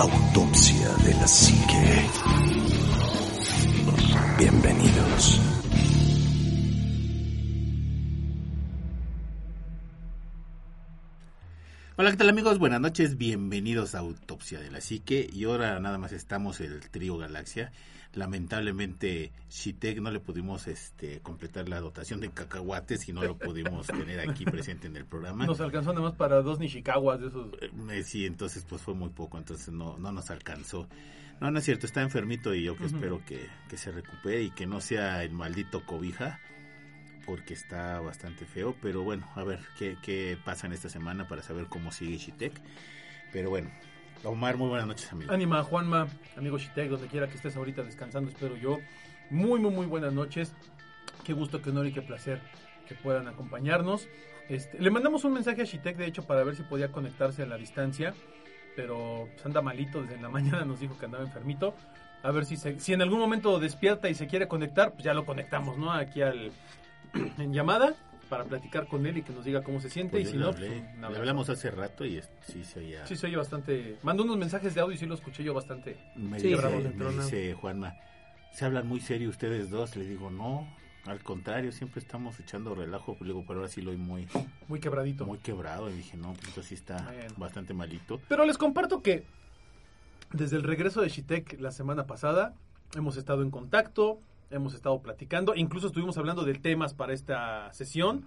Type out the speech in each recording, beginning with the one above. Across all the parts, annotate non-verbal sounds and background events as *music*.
Autopsia de la Psique. Bienvenidos. Hola, ¿qué tal amigos? Buenas noches, bienvenidos a Autopsia de la Psique. Y ahora nada más estamos el trío Galaxia. Lamentablemente, Shitek no le pudimos este, completar la dotación de cacahuates y no lo pudimos *laughs* tener aquí presente en el programa. Nos alcanzó nada más para dos Nishikawas de esos. Eh, sí, entonces pues fue muy poco, entonces no, no nos alcanzó. No, no es cierto, está enfermito y yo que espero que, que se recupere y que no sea el maldito cobija porque está bastante feo, pero bueno, a ver qué, qué pasa en esta semana para saber cómo sigue Shitek. Pero bueno, Omar, muy buenas noches, amigo. Ánima, Juanma, amigo Shitek, donde quiera que estés ahorita descansando, espero yo. Muy, muy, muy buenas noches. Qué gusto, qué honor y qué placer que puedan acompañarnos. Este, le mandamos un mensaje a Shitek, de hecho, para ver si podía conectarse a la distancia, pero pues, anda malito, desde la *laughs* mañana nos dijo que andaba enfermito. A ver si, se, si en algún momento despierta y se quiere conectar, pues ya lo conectamos, ¿no? Aquí al, *clears throat* en llamada para platicar con él y que nos diga cómo se siente. Pues y yo si no, hablé, pues, le hablamos hace rato y es- sí se oía. Sí, soy yo bastante. Mandó unos mensajes de audio y sí lo escuché yo bastante. Me, Sí, dice, me dice Juanma, ¿se hablan muy serio ustedes dos? Le digo, no, al contrario, siempre estamos echando relajo. Le digo, pero ahora sí lo oí muy, Muy quebradito. muy quebrado. Y dije, no, pues esto sí está Bueno. bastante malito. Pero les comparto que desde el regreso de Shitek la semana pasada hemos estado en contacto, hemos estado platicando, incluso estuvimos hablando de temas para esta sesión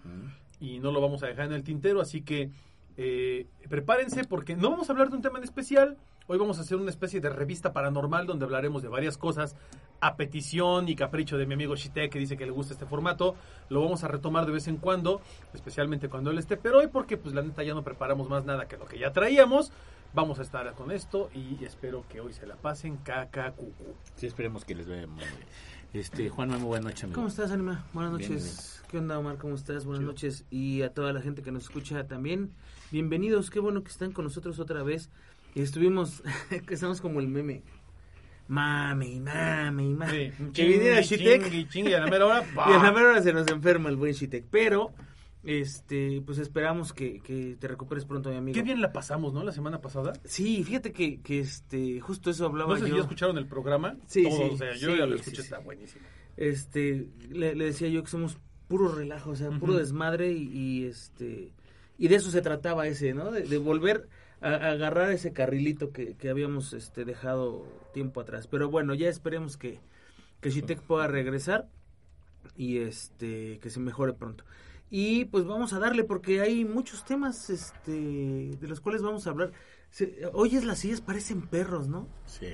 y no lo vamos a dejar en el tintero, así que eh, prepárense porque no vamos a hablar de un tema en especial. Hoy vamos a hacer una especie de revista paranormal donde hablaremos de varias cosas a petición y capricho de mi amigo Shitek que dice que le gusta este formato. Lo vamos a retomar de vez en cuando, especialmente cuando él esté. Pero hoy porque pues la neta ya no preparamos más nada que lo que ya traíamos. Vamos a estar con esto y espero que hoy se la pasen caca cucu. Sí, esperemos que les vaya muy bien. Este, Juanma, muy buena noche, amigo. ¿Cómo estás, Anima? Buenas Bien, noches. ¿Qué onda, Omar? ¿Cómo estás? Buenas Chido. noches. Y a toda la gente que nos escucha también. Bienvenidos. Qué bueno que están con nosotros otra vez. Estuvimos, *laughs* que estamos como el meme. Mame, mame, mame. que viniera Shitek. Y a la mera hora. *laughs* Y a la mera hora se nos enferma el buen Shitek. Pero, este, pues esperamos que, que te recuperes pronto, mi amigo. Qué bien la pasamos, ¿no? La semana pasada. Sí, fíjate que, que este, justo eso hablaba No sé si yo. ya escucharon el programa. Sí, sí, o sea, yo sí, ya lo escuché, sí. está buenísimo. este le, le decía yo que somos puro relajo, o sea, puro desmadre y, y, este y de eso se trataba ese, ¿no? De, de volver a, a agarrar ese carrilito que, que habíamos este dejado tiempo atrás. Pero bueno, ya esperemos que que Shitek pueda regresar y este que se mejore pronto. Y pues vamos a darle porque hay muchos temas este de los cuales vamos a hablar. Se, hoy es las sillas parecen perros, ¿no? Sí.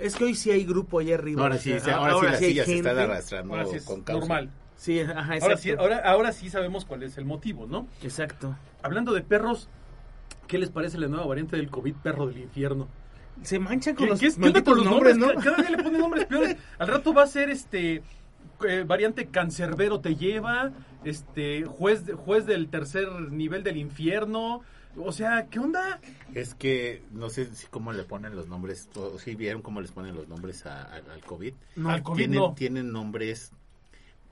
Es que hoy sí hay grupo allá arriba. Ahora o sí, sea, sí, ahora, sí las hay sillas se están arrastrando Ahora sí es con causa. normal. Sí, ajá, Ahora sí, ahora, ahora sí sabemos cuál es el motivo, ¿no? Exacto. Hablando de perros, ¿qué les parece la nueva variante del COVID perro del infierno? Se manchan con ¿Qué, los qué qué con los nombres, nombres? ¿no? Ca- Cada día le ponen nombres peores. Al rato va a ser este eh, variante cancerbero te lleva, este juez juez del tercer nivel del infierno. O sea, ¿qué onda? Es que no sé si cómo le ponen los nombres, o si vieron cómo les ponen los nombres a- a- al COVID. No, Al COVID tienen, no. tienen nombres,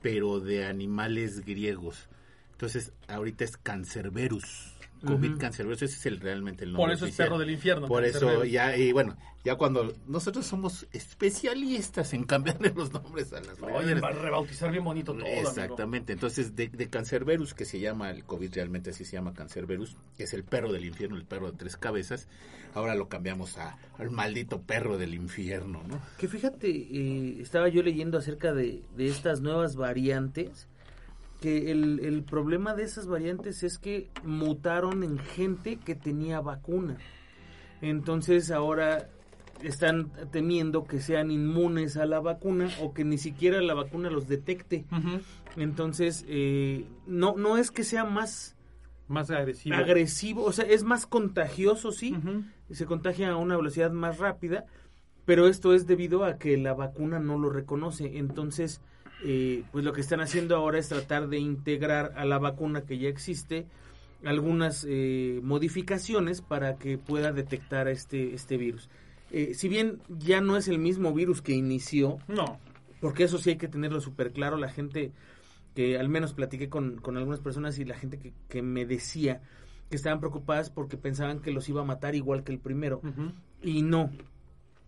pero de animales griegos. Entonces, ahorita es Cancerberus. COVID Ujú. Cancerberus, ese es el, realmente el nombre. Por eso es perro del infierno. Por eso, ya, y bueno, ya cuando nosotros somos especialistas en cambiarle *laughs* los nombres a las Oye, va a rebautizar bien bonito todo. amigo. Exactamente, entonces de, de Cancerberus, que se llama, el COVID realmente así se llama Cancerberus, que es el perro del infierno, el perro de tres cabezas, ahora lo cambiamos a, al maldito perro del infierno, ¿no? Que fíjate, eh, estaba yo leyendo acerca de, de estas nuevas variantes, que el, el problema de esas variantes es que mutaron en gente que tenía vacuna. Entonces ahora están temiendo que sean inmunes a la vacuna o que ni siquiera la vacuna los detecte. Entonces, eh, no, no es que sea más Más agresivo. agresivo, o sea, es más contagioso, sí, se contagia a una velocidad más rápida, pero esto es debido a que la vacuna no lo reconoce. Entonces, eh, pues lo que están haciendo ahora es tratar de integrar a la vacuna que ya existe algunas eh, modificaciones para que pueda detectar este, este virus. Eh, si bien ya no es el mismo virus que inició, No. porque eso sí hay que tenerlo súper claro, la gente que al menos platiqué con, con algunas personas y la gente que, que me decía que estaban preocupadas porque pensaban que los iba a matar igual que el primero. Y no.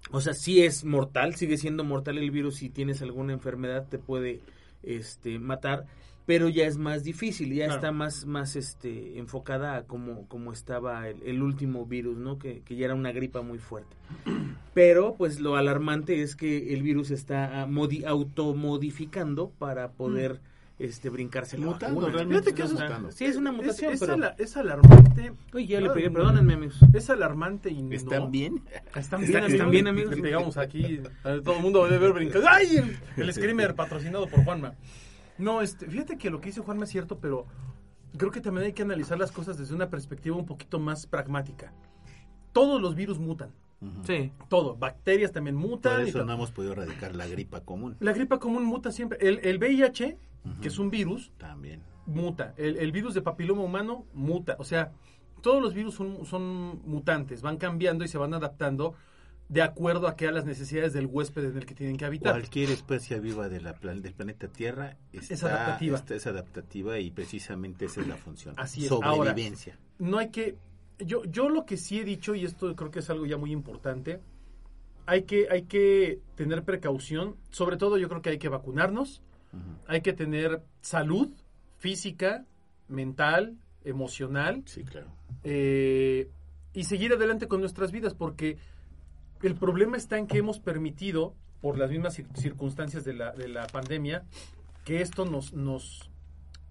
O sea, sí es mortal, sigue siendo mortal el virus. Si tienes alguna enfermedad, te puede este, matar. Pero ya es más difícil, ya Claro. está más, más este, enfocada a como, como estaba el, el último virus, ¿no? Que, que ya era una gripa muy fuerte. *clears throat* Pero, pues, lo alarmante es que el virus está modi- automodificando para poder este, brincarse la Mutando, vacuna. realmente Fíjate que es- mutando. Sí, es una mutación, es pero... ala- es alarmante. Uy, ya le pegué, no. perdónenme, amigos. Es alarmante y no. ¿Están bien? Están Está- bien, están bien, amigos. Le pegamos aquí. a Todo el mundo debe haber brincado. ¡Ay! El, el screamer patrocinado por Juanma. No, este, fíjate que lo que dice Juanma es cierto, pero creo que también hay que analizar las cosas desde una perspectiva un poquito más pragmática. Todos los virus mutan. Sí. Todo. Bacterias también mutan. Por eso no hemos podido erradicar la gripa común. La gripa común muta siempre. El, el VIH, que es un virus, También. muta. El, el virus de papiloma humano muta. O sea, todos los virus son, son mutantes, van cambiando y se van adaptando de acuerdo a que a las necesidades del huésped en el que tienen que habitar. Cualquier especie viva de la plan- del planeta Tierra está, adaptativa. está- es adaptativa y precisamente esa es la función. Así es. Ahora, Sobrevivencia. No hay que... Yo, yo lo que sí he dicho, y esto creo que es algo ya muy importante, hay que, hay que tener precaución. Sobre todo yo creo que hay que vacunarnos, hay que tener salud física, mental, emocional, Sí, claro. eh, y seguir adelante con nuestras vidas, porque el problema está en que hemos permitido, por las mismas cir- circunstancias de la, de la pandemia, que esto nos, nos,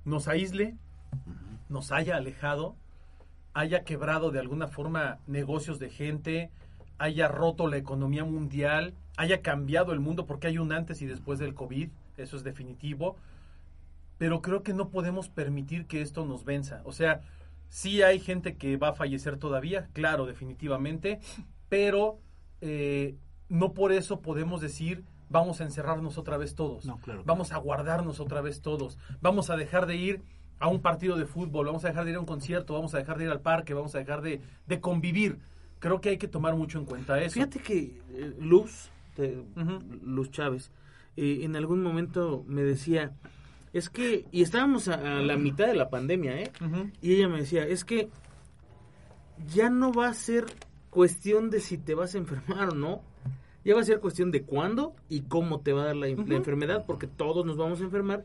nos aísle, nos haya alejado, haya quebrado de alguna forma negocios de gente, haya roto la economía mundial, haya cambiado el mundo, porque hay un antes y después del COVID, eso es definitivo, pero creo que no podemos permitir que esto nos venza. O sea, sí hay gente que va a fallecer todavía, claro, definitivamente, pero eh, no por eso podemos decir vamos a encerrarnos otra vez todos, No, claro vamos a guardarnos otra vez todos, vamos a dejar de ir a un partido de fútbol, vamos a dejar de ir a un concierto, vamos a dejar de ir al parque, vamos a dejar de, de convivir. Creo que hay que tomar mucho en cuenta eso. Fíjate que eh, Luz, te-. Luz Chávez, eh, en algún momento me decía, es que, y estábamos a, a la mitad de la pandemia, ¿eh? Y ella me decía, es que ya no va a ser cuestión de si te vas a enfermar o no, ya va a ser cuestión de cuándo y cómo te va a dar la, enfermedad, porque todos nos vamos a enfermar.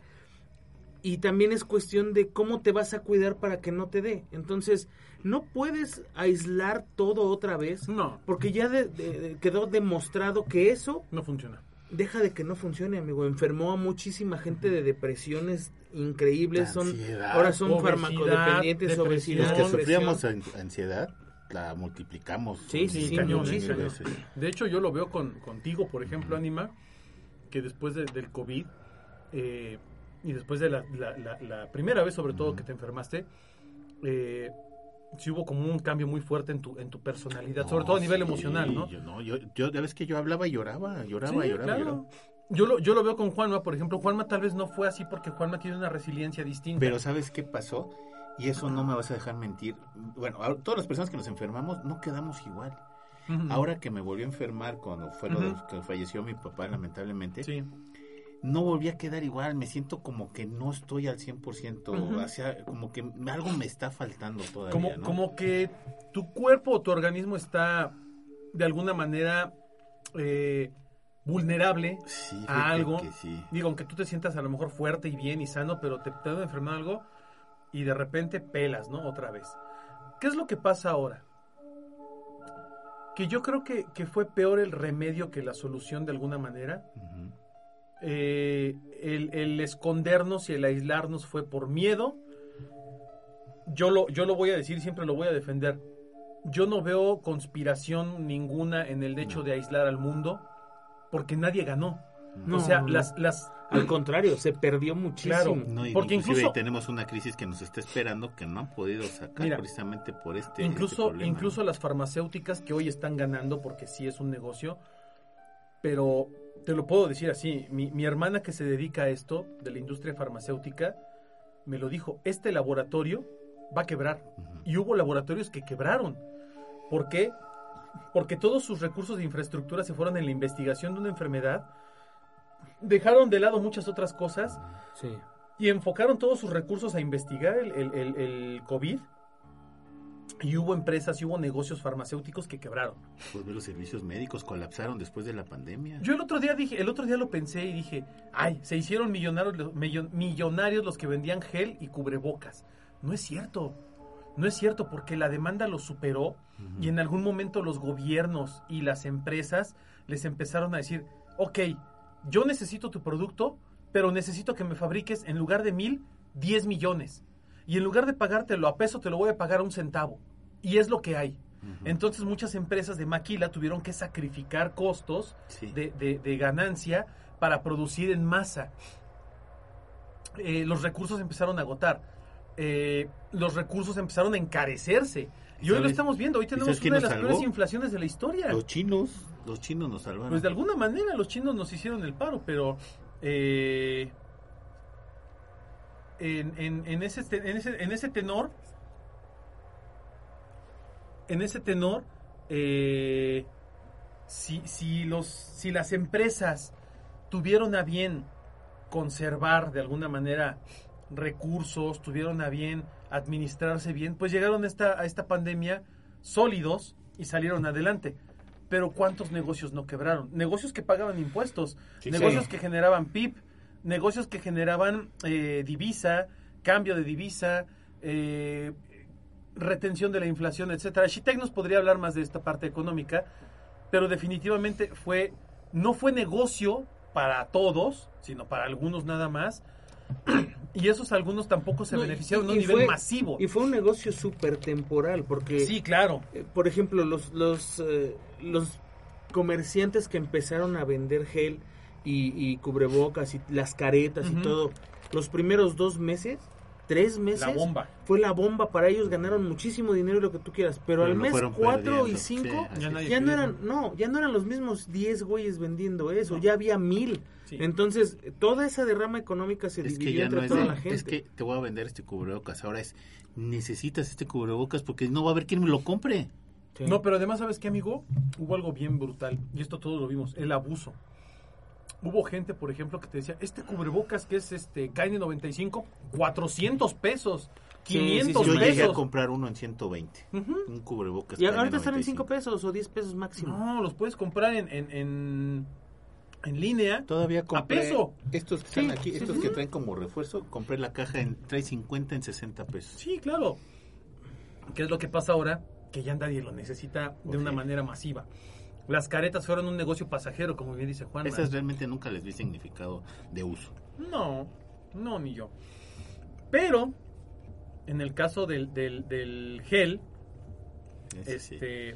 Y también es cuestión de cómo te vas a cuidar para que no te dé. Entonces, no puedes aislar todo otra vez, No, porque ya de- de- de- quedó demostrado que eso no funciona. deja de que no funcione, amigo. Enfermó a muchísima gente de depresiones increíbles. Son, Ansiedad, ahora son obesidad, farmacodependientes, obesidad, Los que sufríamos an- ansiedad, la multiplicamos. Sí, sí, sí, muchísimo. De hecho, yo lo veo con, contigo, por ejemplo, Anima, que después de- del COVID eh, y después de la, la- la- la primera vez, sobre todo, que te enfermaste, eh, sí hubo como un cambio muy fuerte en tu, en tu personalidad, sobre No, todo a nivel sí, emocional, ¿no? Yo, no, yo, yo, ya ves que yo hablaba y lloraba, lloraba, Sí, lloraba, claro. lloraba. Yo lo, yo lo veo con Juanma, por ejemplo. Juanma tal vez no fue así porque Juanma tiene una resiliencia distinta. Pero ¿sabes qué pasó? Y eso no me vas a dejar mentir. Bueno, ahora, todas las personas que nos enfermamos no quedamos igual. Ujú. Ahora que me volví a enfermar cuando fue lo de Ujú. que falleció mi papá, lamentablemente, Sí. No volví a quedar igual. Me siento como que no estoy al 100%. Ujú. o sea, como que algo me está faltando todavía. Como, ¿no? como que tu cuerpo o tu organismo está de alguna manera eh, vulnerable Sí, a algo. que sí. Digo, aunque tú te sientas a lo mejor fuerte y bien y sano, pero te, una enfermedad algo y de repente pelas, ¿no? Otra vez. ¿Qué es lo que pasa ahora? Que yo creo que, que fue peor el remedio que la solución de alguna manera. Eh, el, el escondernos y el aislarnos fue por miedo. Yo lo, yo lo voy a decir, siempre lo voy a defender. Yo no veo conspiración ninguna en el hecho de aislar al mundo, porque nadie ganó. No, o sea, no. las, las, Al contrario, se perdió muchísimo. Claro. No, y Porque inclusive incluso- tenemos una crisis que nos está esperando que no han podido sacar Mira, precisamente por este, este incluso, problema, incluso ¿no? las farmacéuticas que hoy están ganando, porque sí es un negocio, pero te lo puedo decir así, mi, mi hermana que se dedica a esto, de la industria farmacéutica, me lo dijo, este laboratorio va a quebrar. Y hubo laboratorios que quebraron. ¿Por qué? Porque todos sus recursos de infraestructura se fueron en la investigación de una enfermedad, dejaron de lado muchas otras cosas Sí. y enfocaron todos sus recursos a investigar el, el- el- el COVID Y hubo empresas y hubo negocios farmacéuticos que quebraron. Pues los servicios médicos colapsaron después de la pandemia. Yo el otro día dije, el otro día lo pensé y dije, ay, se hicieron millonarios, millonarios los que vendían gel y cubrebocas. No es cierto. No es cierto porque la demanda los superó y en algún momento los gobiernos y las empresas les empezaron a decir, ok, yo necesito tu producto, pero necesito que me fabriques en lugar de mil, 10 millones. Y en lugar de pagártelo a peso, te lo voy a pagar a un centavo. Y es lo que hay. Entonces muchas empresas de maquila tuvieron que sacrificar costos Sí. de, de- de ganancia para producir en masa. Eh, los recursos empezaron a agotar. Eh, los recursos empezaron a encarecerse. Y ¿Y hoy lo estamos viendo. Hoy tenemos una de las peores inflaciones de la historia. Los chinos, los chinos nos salvaron. Pues de alguna manera los chinos nos hicieron el paro, pero eh, en, en- en ese, te- en, ese, en ese tenor, en ese tenor, eh, si, si, los, si las empresas tuvieron a bien conservar de alguna manera recursos, tuvieron a bien administrarse bien, pues llegaron a esta, a esta pandemia sólidos y salieron adelante. Pero ¿cuántos negocios no quebraron? Negocios que pagaban impuestos, Sí, negocios sí. que generaban PIB, negocios que generaban eh, divisa, cambio de divisa, eh, retención de la inflación, etcétera. Shitec nos podría hablar más de esta parte económica, pero definitivamente fue no fue negocio para todos, sino para algunos nada más. *clears throat* Y esos algunos tampoco se No, beneficiaron a un nivel fue- masivo. Y fue un negocio súper temporal, porque, Sí, claro. eh, por ejemplo, los, los, eh, los comerciantes que empezaron a vender gel y, y cubrebocas y las caretas y todo, los primeros dos meses, tres meses, La bomba. fue la bomba para ellos, ganaron muchísimo dinero y lo que tú quieras, pero, Pero al mes cuatro y cinco sí, Ya no eran, no, ya no eran los mismos 10 güeyes vendiendo eso, No. ya había mil. Sí. Entonces, toda esa derrama económica se Es que dividió ya entre no es toda de, la gente. es que te voy a vender este cubrebocas. Ahora es, necesitas este cubrebocas porque no va a haber quien me lo compre. Sí. No, pero además, ¿sabes qué, amigo? Hubo algo bien brutal, y esto todos lo vimos, el abuso. Hubo gente, por ejemplo, que te decía, este cubrebocas que es este KN95, 400 pesos, Sí, 500 sí, Yo sí. llegué a pesos. comprar uno en 120. Ujú. Un cubrebocas. y ahorita están en KN95. 5 pesos o 10 pesos máximo. No, los puedes comprar en, en, en, en línea. Todavía compré peso. estos que Sí, están aquí, sí, estos sí. que traen como refuerzo, compré la caja en trae 50 en 60 pesos. Sí, claro. ¿Qué es lo que pasa ahora? Que ya nadie lo necesita de Ok. una manera masiva. Las caretas fueron un negocio pasajero, como bien dice Juan. Esas realmente nunca les vi significado de uso. No, no, ni yo. Pero, en el caso del, del, del gel, Ese sí. este,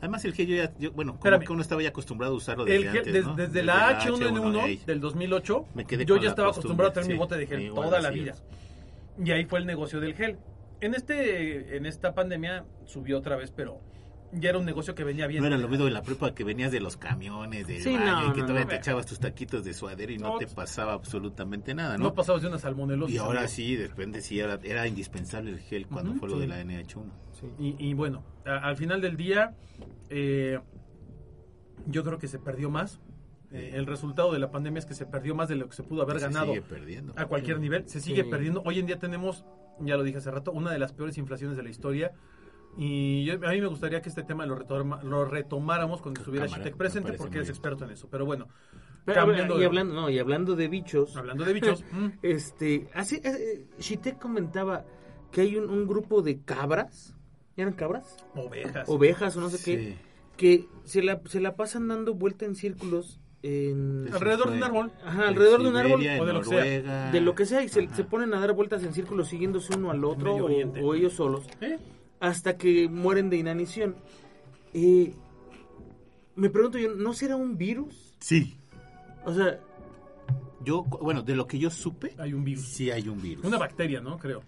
Además el gel yo ya, yo- bueno, como que uno estaba ya acostumbrado a usarlo desde el gel, antes, des- ¿no? desde, la H1N1 ey. del 2008, Me quedé yo ya estaba acostumbrado a tener mi bote de gel toda la vida. es. Y ahí fue el negocio del gel. En este en esta pandemia subió otra vez, pero ya era un negocio que venía bien. No era lo mismo de la prepa que venías de los camiones, del Sí, baño, no, y que no, todavía no. te echabas tus taquitos de suadero y no, No, te pasaba absolutamente nada, No ¿no? pasabas de una salmonelosis. y ahora sí, de repente sí era, era indispensable el gel cuando fue lo sí. de la NH1. Y, y bueno, a- al final del día, eh, yo creo que se perdió más. Eh, el resultado de la pandemia es que se perdió más de lo que se pudo haber Se ganado sigue perdiendo. a cualquier nivel. Se sigue Sí. perdiendo. Hoy en día tenemos, ya lo dije hace rato, una de las peores inflaciones de la historia. Y yo- a mí me gustaría que este tema lo, retoma- lo retomáramos cuando estuviera Shitek me presente, porque es bien. experto en eso. Pero bueno, Pero, cambiando y de- hablando, no, y hablando de bichos, hablando de bichos, *laughs* mm, este, hace, hace- Shitek comentaba que hay un, un grupo de cabras, ¿eran cabras? ovejas. Ovejas o no sé qué, que se la, se la pasan dando vuelta en círculos en, Alrededor de un árbol. ajá, alrededor de un árbol o de lo que sea. De lo que sea y se, se ponen a dar vueltas en círculos siguiéndose uno al otro o, o ellos solos ¿Eh? Hasta que mueren de inanición. Eh, me pregunto yo, ¿no será un virus? Sí. O sea, Yo, bueno, de lo que yo supe, Hay un virus. sí hay un virus. Una bacteria, ¿no? Creo.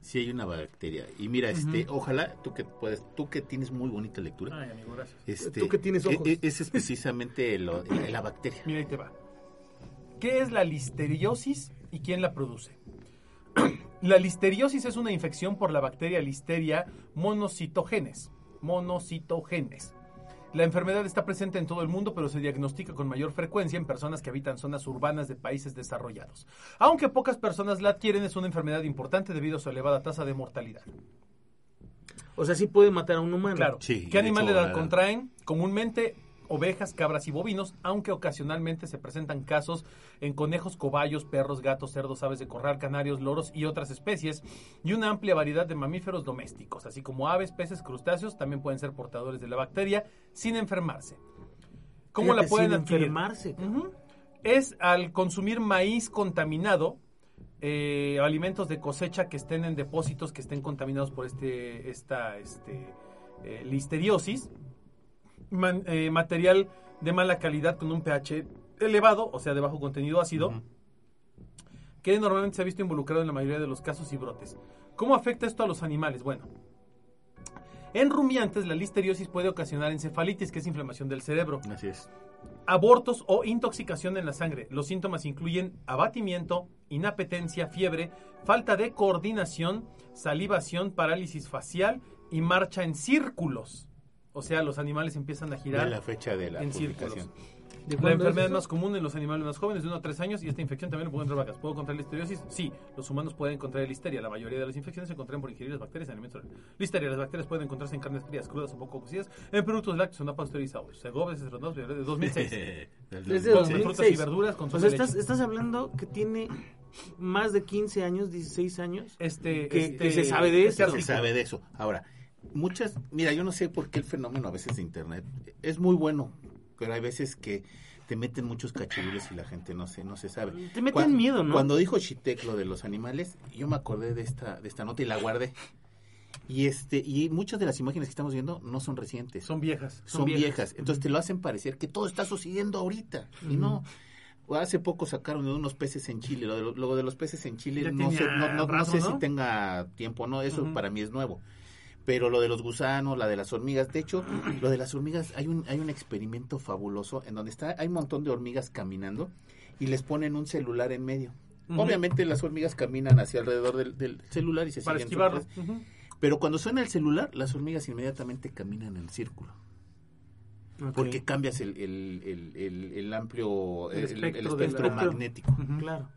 Sí hay una bacteria. Y mira, este, ojalá tú que puedes, tú que tienes muy bonita lectura. Ay, amigo, gracias. Este, Tú que tienes e- ojos. e- Ese es precisamente lo- eh, la bacteria. Mira, ahí te va. ¿Qué es la listeriosis y quién la produce? La listeriosis es una infección por la bacteria Listeria monocitogenes. Monocitogenes. La enfermedad está presente en todo el mundo, pero se diagnostica con mayor frecuencia en personas que habitan zonas urbanas de países desarrollados. Aunque pocas personas la adquieren, es una enfermedad importante debido a su elevada tasa de mortalidad. O sea, sí puede matar a un humano. Claro. Sí, ¿Qué animales la- contraen? Comúnmente ovejas, cabras y bovinos, aunque ocasionalmente se presentan casos en conejos, cobayos, perros, gatos, cerdos, aves de corral, canarios, loros y otras especies, y una amplia variedad de mamíferos domésticos, así como aves, peces, crustáceos, también pueden ser portadores de la bacteria sin enfermarse. ¿Cómo Fíjate, la pueden sin adquirir? enfermarse. Es al consumir maíz contaminado, eh, alimentos de cosecha que estén en depósitos que estén contaminados por este, esta este, eh, listeriosis, man- eh, material de mala calidad con un pH elevado, o sea, de bajo contenido ácido, que normalmente se ha visto involucrado en la mayoría de los casos y brotes. ¿Cómo afecta esto a los animales? Bueno, en rumiantes la listeriosis puede ocasionar encefalitis, que es inflamación del cerebro Así es. abortos o intoxicación en la sangre. Los síntomas incluyen abatimiento, inapetencia, fiebre, falta de coordinación, salivación, parálisis facial y marcha en círculos. O sea, los animales empiezan a De girar la fecha de la en publicación. ¿De La es enfermedad eso? más común en los animales más jóvenes, de 1 a 3 años, y esta infección también lo puede contraer vacas. ¿Puedo contraer listeriosis? Sí, los humanos pueden contraer listeria. La mayoría de las infecciones se contraen por ingerir las bacterias en alimentos. Listeria, las bacterias pueden encontrarse en carnes frías, crudas o poco cocidas, en productos lácteos o no pasteurizados. Desronados, de 2006. *laughs* Del Desde Con 2006. frutas y verduras, con O sea, de estás, estás hablando que tiene más de 15 años, 16 años. Este, que- este- que se sabe de eso. Se sabe de eso. Ahora, muchas, mira, yo no sé por qué el fenómeno a veces de internet es muy bueno, pero hay veces que te meten muchos cachirules y la gente no se, no se sabe. Te meten miedo, ¿no? Cuando dijo Chitek lo de los animales, yo me acordé de esta, de esta nota y la guardé. Y este, y muchas de las imágenes que estamos viendo no son recientes. Son viejas. son, son viejas. viejas. Entonces te lo hacen parecer que todo está sucediendo ahorita. Y no. Hace poco sacaron de unos peces en Chile. Lo de, lo- lo de los peces en Chile no sé, no, no- no rato, sé ¿no? si tenga tiempo no. Eso Ujú. para mí es nuevo. Pero lo de los gusanos, la de las hormigas, de hecho, lo de las hormigas, hay un, hay un experimento fabuloso en donde está, hay un montón de hormigas caminando y les ponen un celular en medio. Obviamente las hormigas caminan hacia alrededor del, del celular y se Para siguen esquivarlo. sus- Ujú. Pero cuando suena el celular, las hormigas inmediatamente caminan en círculo porque cambias el, el, el, amplio espectro magnético. Claro.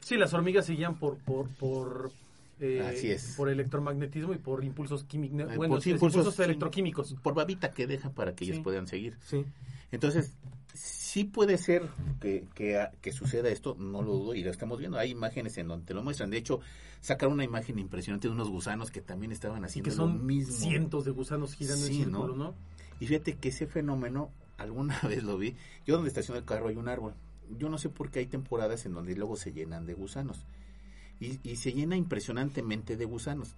Sí, las hormigas se guían por por por eh, Así es. por electromagnetismo y por impulsos químicos, Eh, bueno, por sí, impulsos, electroquímicos. Por babita que deja para que Sí. ellos puedan seguir. Sí. Entonces, sí puede ser que, que, que suceda esto, no lo dudo, y lo estamos viendo. Hay imágenes en donde te lo muestran. De hecho, sacaron una imagen impresionante de unos gusanos que también estaban Así haciendo que lo son mismo. cientos de gusanos girando Sí, en círculo, ¿no? ¿no? Y fíjate que ese fenómeno, alguna *laughs* vez lo vi. Yo donde estaciono el carro hay un árbol. Yo no sé por qué hay temporadas en donde luego se llenan de gusanos. Y, y se llena impresionantemente de gusanos.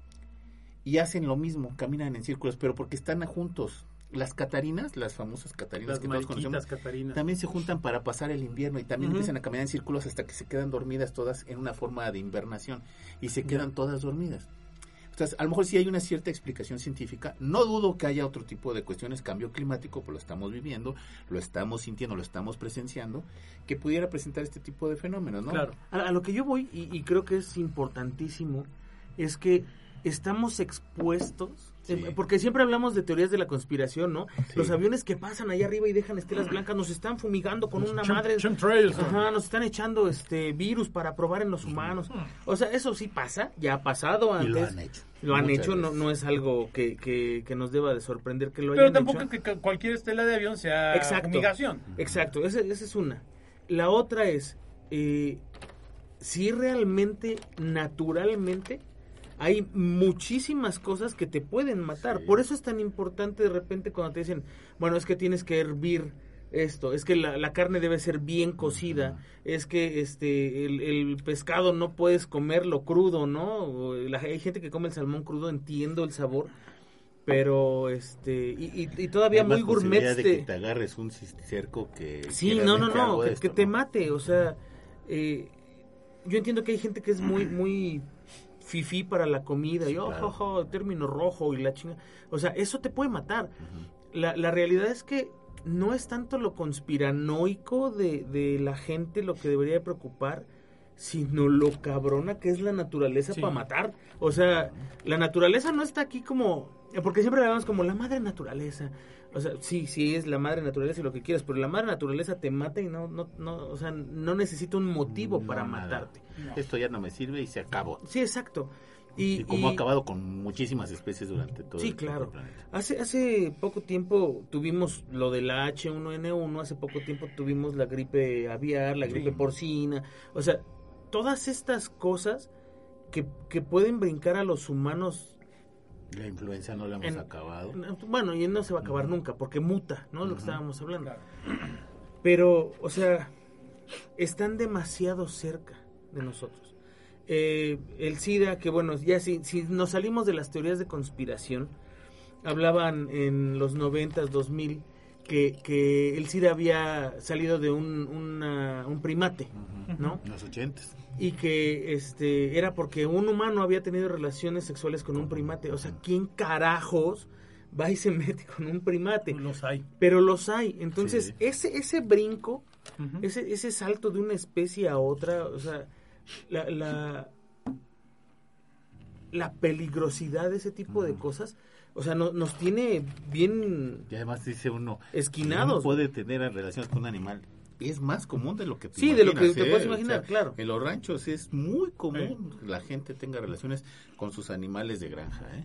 Y hacen lo mismo, caminan en círculos, pero porque están juntos. Las catarinas, las famosas catarinas Las que todos conocemos, Catarinas. también se juntan para pasar el invierno y también empiezan a caminar en círculos hasta que se quedan dormidas todas en una forma de invernación y se quedan todas dormidas. Entonces, a lo mejor sí hay una cierta explicación científica. No dudo que haya otro tipo de cuestiones, cambio climático, pues lo estamos viviendo, lo estamos sintiendo, lo estamos presenciando, que pudiera presentar este tipo de fenómenos, ¿no? Claro. A, a lo que yo voy, y, y creo que es importantísimo, es que estamos expuestos, Sí. eh, porque siempre hablamos de teorías de la conspiración, ¿no? Sí. Los aviones que pasan allá arriba y dejan estelas blancas nos están fumigando con una Chim- madre... Ajá, nos están echando este virus para probar en los humanos. O sea, eso sí pasa, ya ha pasado Y antes. lo han hecho. Lo han Muchas hecho, no, veces. no es algo que, que, que nos deba de sorprender que lo Pero hayan tampoco hecho. es que ca- cualquier estela de avión sea Exacto. fumigación. Exacto, esa, esa es una. La otra es, eh, si realmente, naturalmente, hay muchísimas cosas que te pueden matar. Sí. Por eso es tan importante de repente cuando te dicen, bueno, es que tienes que hervir esto, es que la, la carne debe ser bien cocida, es que este el, el pescado no puedes comerlo crudo, ¿no? La- hay gente que come el salmón crudo, entiendo el sabor, pero este y, y- y todavía muy gourmet de de- que te agarres un cisterco que... Sí, no, no, no, que, te ¿no? mate, o sea, eh, yo entiendo que hay gente que es muy, muy fifí para la comida, y oh, claro. jo, jo, término rojo y la chinga, o sea, eso te puede matar. la, la realidad es que no es tanto lo conspiranoico de, de la gente lo que debería de preocupar, sino lo cabrona que es la naturaleza Sí. para matar. O sea, la naturaleza no está aquí como... Porque siempre la vemos como la madre naturaleza. O sea, sí, sí es la madre naturaleza y lo que quieras, pero la madre naturaleza te mata y no, no, no, o sea, no necesita un motivo No, para nada. matarte. Esto ya no me sirve y se acabó. Sí, exacto. Y, Y, cómo ha acabado con muchísimas especies durante todo Sí, el tiempo claro. del planeta. Hace, hace poco tiempo tuvimos lo de la H1N1, hace poco tiempo tuvimos la gripe aviar, la gripe Sí. porcina, o sea, todas estas cosas que, que pueden brincar a los humanos, La influencia no la hemos En- acabado. bueno, y no se va a acabar nunca, porque muta, ¿no? Lo que estábamos hablando. Claro. Pero, o sea, están demasiado cerca de nosotros. Eh, el SIDA, que bueno, ya si, si nos salimos de las teorías de conspiración, hablaban en los 90, 2000, que, que el SIDA había salido de un, una- un primate. ¿no? En los ochentas. Y que este era porque un humano había tenido relaciones sexuales con un primate. O sea, ¿quién carajos va y se *laughs* mete con un primate? Los hay. Pero los hay. Entonces, Sí. ese, ese brinco ese, ese salto de una especie a otra, o sea, la, la, la peligrosidad de ese tipo de cosas, o sea, no- nos tiene bien Y además dice uno, esquinados. uno puede tener relaciones con un animal. Es más común de lo que te Sí, de lo que te ¿eh? puedes O imaginar, sea, claro. En los ranchos es muy común que la gente tenga relaciones con sus animales de granja, ¿eh?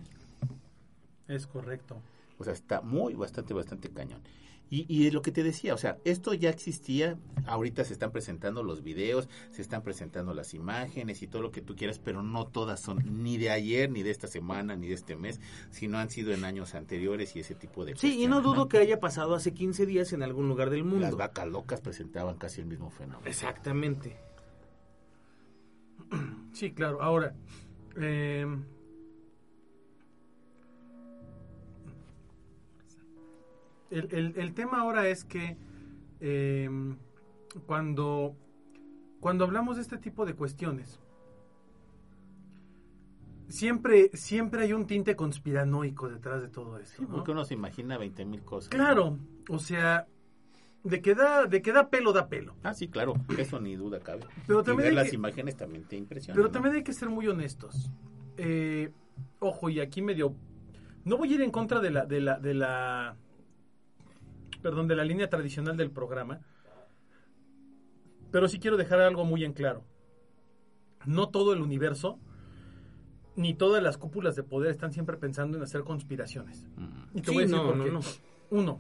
Es correcto. O sea, está muy, bastante, bastante cañón. Y, y lo que te decía, o sea, esto ya existía, ahorita se están presentando los videos, se están presentando las imágenes y todo lo que tú quieras, pero no todas son ni de ayer, ni de esta semana, ni de este mes, sino han sido en años anteriores y ese tipo de Sí, y no dudo que haya pasado hace 15 días en algún lugar del mundo. Las vacas locas presentaban casi el mismo fenómeno. Exactamente. *clears throat* Sí, claro. Ahora, eh, el, el- el tema ahora es que eh, cuando, cuando hablamos de este tipo de cuestiones, siempre, siempre hay un tinte conspiranoico detrás de todo eso. Sí, ¿no? porque uno se imagina 20 mil cosas. Claro, o sea, de que da, de que da pelo, da pelo. Ah, sí, claro, eso ni duda cabe. Pero y también ver las que- imágenes también te impresiona. Pero ¿no? también hay que ser muy honestos. Eh, ojo, y aquí medio... No voy a ir en contra de la, de la, de la... Perdón, de la línea tradicional del programa. Pero sí quiero dejar algo muy en claro. No todo el universo, ni todas las cúpulas de poder están siempre pensando en hacer conspiraciones. Y te Sí, voy a decir no, por no, qué. no. Uno,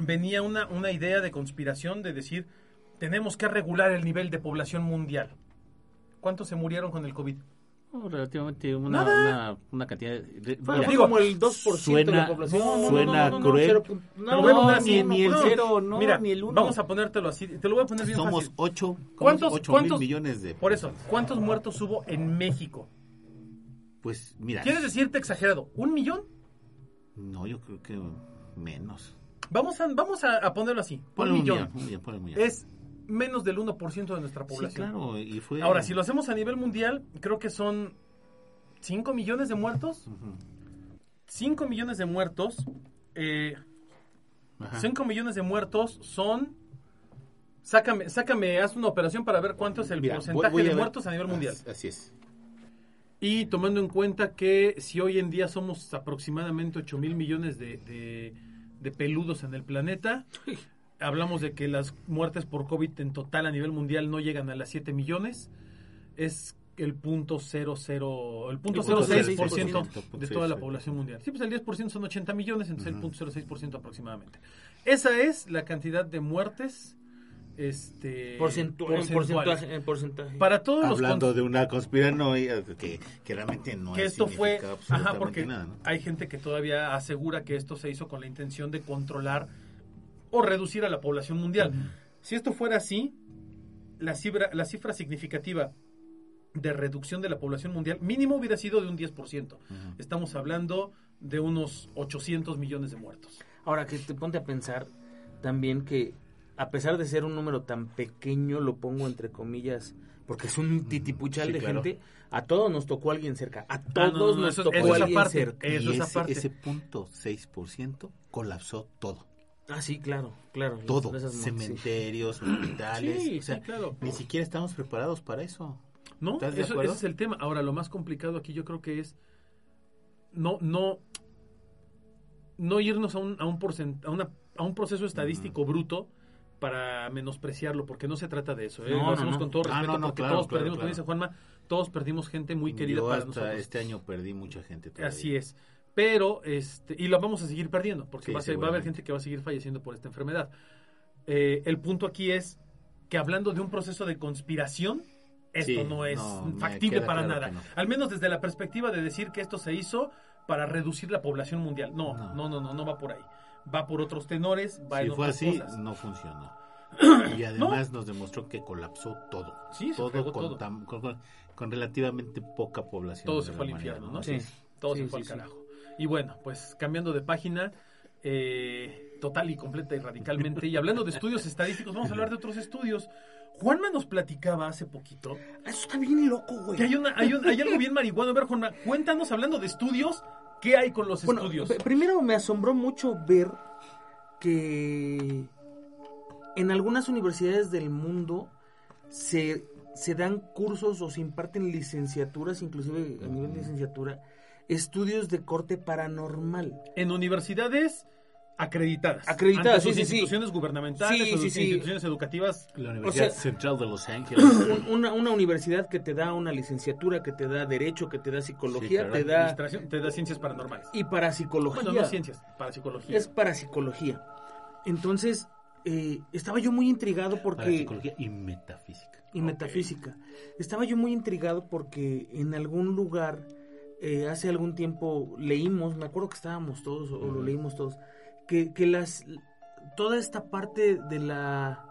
venía una, una idea de conspiración de decir, tenemos que regular el nivel de población mundial. ¿Cuántos se murieron con el COVID? Relativamente una, una, una cantidad de... Fue, mira, fue como el 2% de suena- la población. no, no, suena no, cruel. no, ni- ni el cero, no, Mira, ni el uno. Vamos a ponértelo así. Te lo voy a poner bien somos fácil. 8, ¿Cuántos- ocho cuántos- mil millones de... Por eso, ¿cuántos muertos hubo en México? Pues mira, ¿Quieres decirte exagerado? ¿Un millón? no, yo creo que menos. Vamos a, vamos a, a ponerlo así. Un un millón. millón, un millón, un millón. Es menos del 1% de nuestra Sí, población. claro, y fue... Ahora, si lo hacemos a nivel mundial, creo que son 5 millones de muertos. Ujú. 5 millones de muertos. Eh, Ajá. 5 millones de muertos son... Sácame, sácame, haz una operación para ver cuánto es el Mira, porcentaje voy- voy de muertos a nivel mundial. Así, así es. Y tomando en cuenta que si hoy en día somos aproximadamente 8 mil millones de, de- de peludos en el planeta, hablamos de que las muertes por COVID en total a nivel mundial no llegan a las 7 millones, es el punto 00, el punto El punto 06% 06%, de toda la población mundial. Sí, pues el 10% son 80 millones, entonces Ujú. el punto 06% aproximadamente. Esa es la cantidad de muertes este Porcentu- porcentaje, en porcentaje. Para todos los Hablando cons- de una conspiranoia que, que realmente no que es esto fue ajá porque nada, ¿no? hay gente que todavía asegura que esto se hizo con la intención de controlar o reducir a la población mundial si esto fuera así la cifra la cifra significativa de reducción de la población mundial mínimo hubiera sido de un 10% Ujú. estamos hablando de unos 800 millones de muertos Ahora que te ponte a pensar también que a pesar de ser un número tan pequeño, lo pongo entre comillas, porque es un titipuchal Sí, de claro. gente, a todos nos tocó alguien cerca, a Ah, todos no, no, no, nos eso- tocó eso es alguien aparte. cerca. Eso y es ese, ese punto 6% colapsó todo. Ah, sí, claro, claro. Todo. Sí. Cementerios, *clears throat* hospitales. Sí, o sea, sí, claro. Ni siquiera estamos preparados para eso. No, ¿Estás de eso, acuerdo? ese es el tema. Ahora, lo más complicado aquí yo creo que es no, no, no irnos a un, a un, porcent- a una- a un proceso estadístico bruto para menospreciarlo, porque no se trata de eso. ¿eh? No, Lo no, hacemos no. con todo Ah, respeto, no, no, porque claro, todos claro, perdimos, como claro. dice Juanma, todos perdimos gente muy querida Yo para hasta nosotros. este año perdí mucha gente. todavía. Así es. Pero, este, y lo vamos a seguir perdiendo, porque Sí, va, a ser- va a haber gente que va a seguir falleciendo por esta enfermedad. Eh, el punto aquí es que hablando de un proceso de conspiración, esto Sí, no es no, factible para claro nada. no. Al menos desde la perspectiva de decir que esto se hizo para reducir la población mundial. No, no, No. no, no, no, va por ahí. Va por otros tenores, va Si en fue otras así, cosas. no funcionó. *clears throat* Y además nos demostró que colapsó todo. Sí, se todo, con, todo. con- con- con relativamente poca población. todo se fue al infierno, ¿no? Sí. Todo Sí, se fue al sí. carajo. Y bueno, pues cambiando de página, eh, total y completa y radicalmente, y hablando de estudios estadísticos, vamos a hablar de otros estudios. Juanma nos platicaba hace poquito Eso está bien loco, güey. que hay, una, hay, un- hay algo bien marihuano. A ver, Juanma, cuéntanos, hablando de estudios, ¿qué hay con los Bueno, estudios? primero me asombró mucho ver que en algunas universidades del mundo se, se dan cursos o se imparten licenciaturas, inclusive a nivel de licenciatura, estudios de corte paranormal. En universidades acreditadas. Acreditadas, sí, sí, sí. instituciones gubernamentales, Sí, o sí, sí. instituciones educativas. La Universidad sea- Central de Los Ángeles. *coughs* Un- Una, una universidad que te da una licenciatura, que te da derecho, que te da psicología, claro. te da... Administración, te da ciencias paranormales. Y parapsicología. Bueno, no ciencias, parapsicología. Es parapsicología. Entonces, eh, estaba yo muy intrigado porque... Para psicología y metafísica. y metafísica. Estaba yo muy intrigado porque en algún lugar, eh, hace algún tiempo, leímos, me acuerdo que estábamos todos, o lo leímos todos, que, que las toda esta parte de la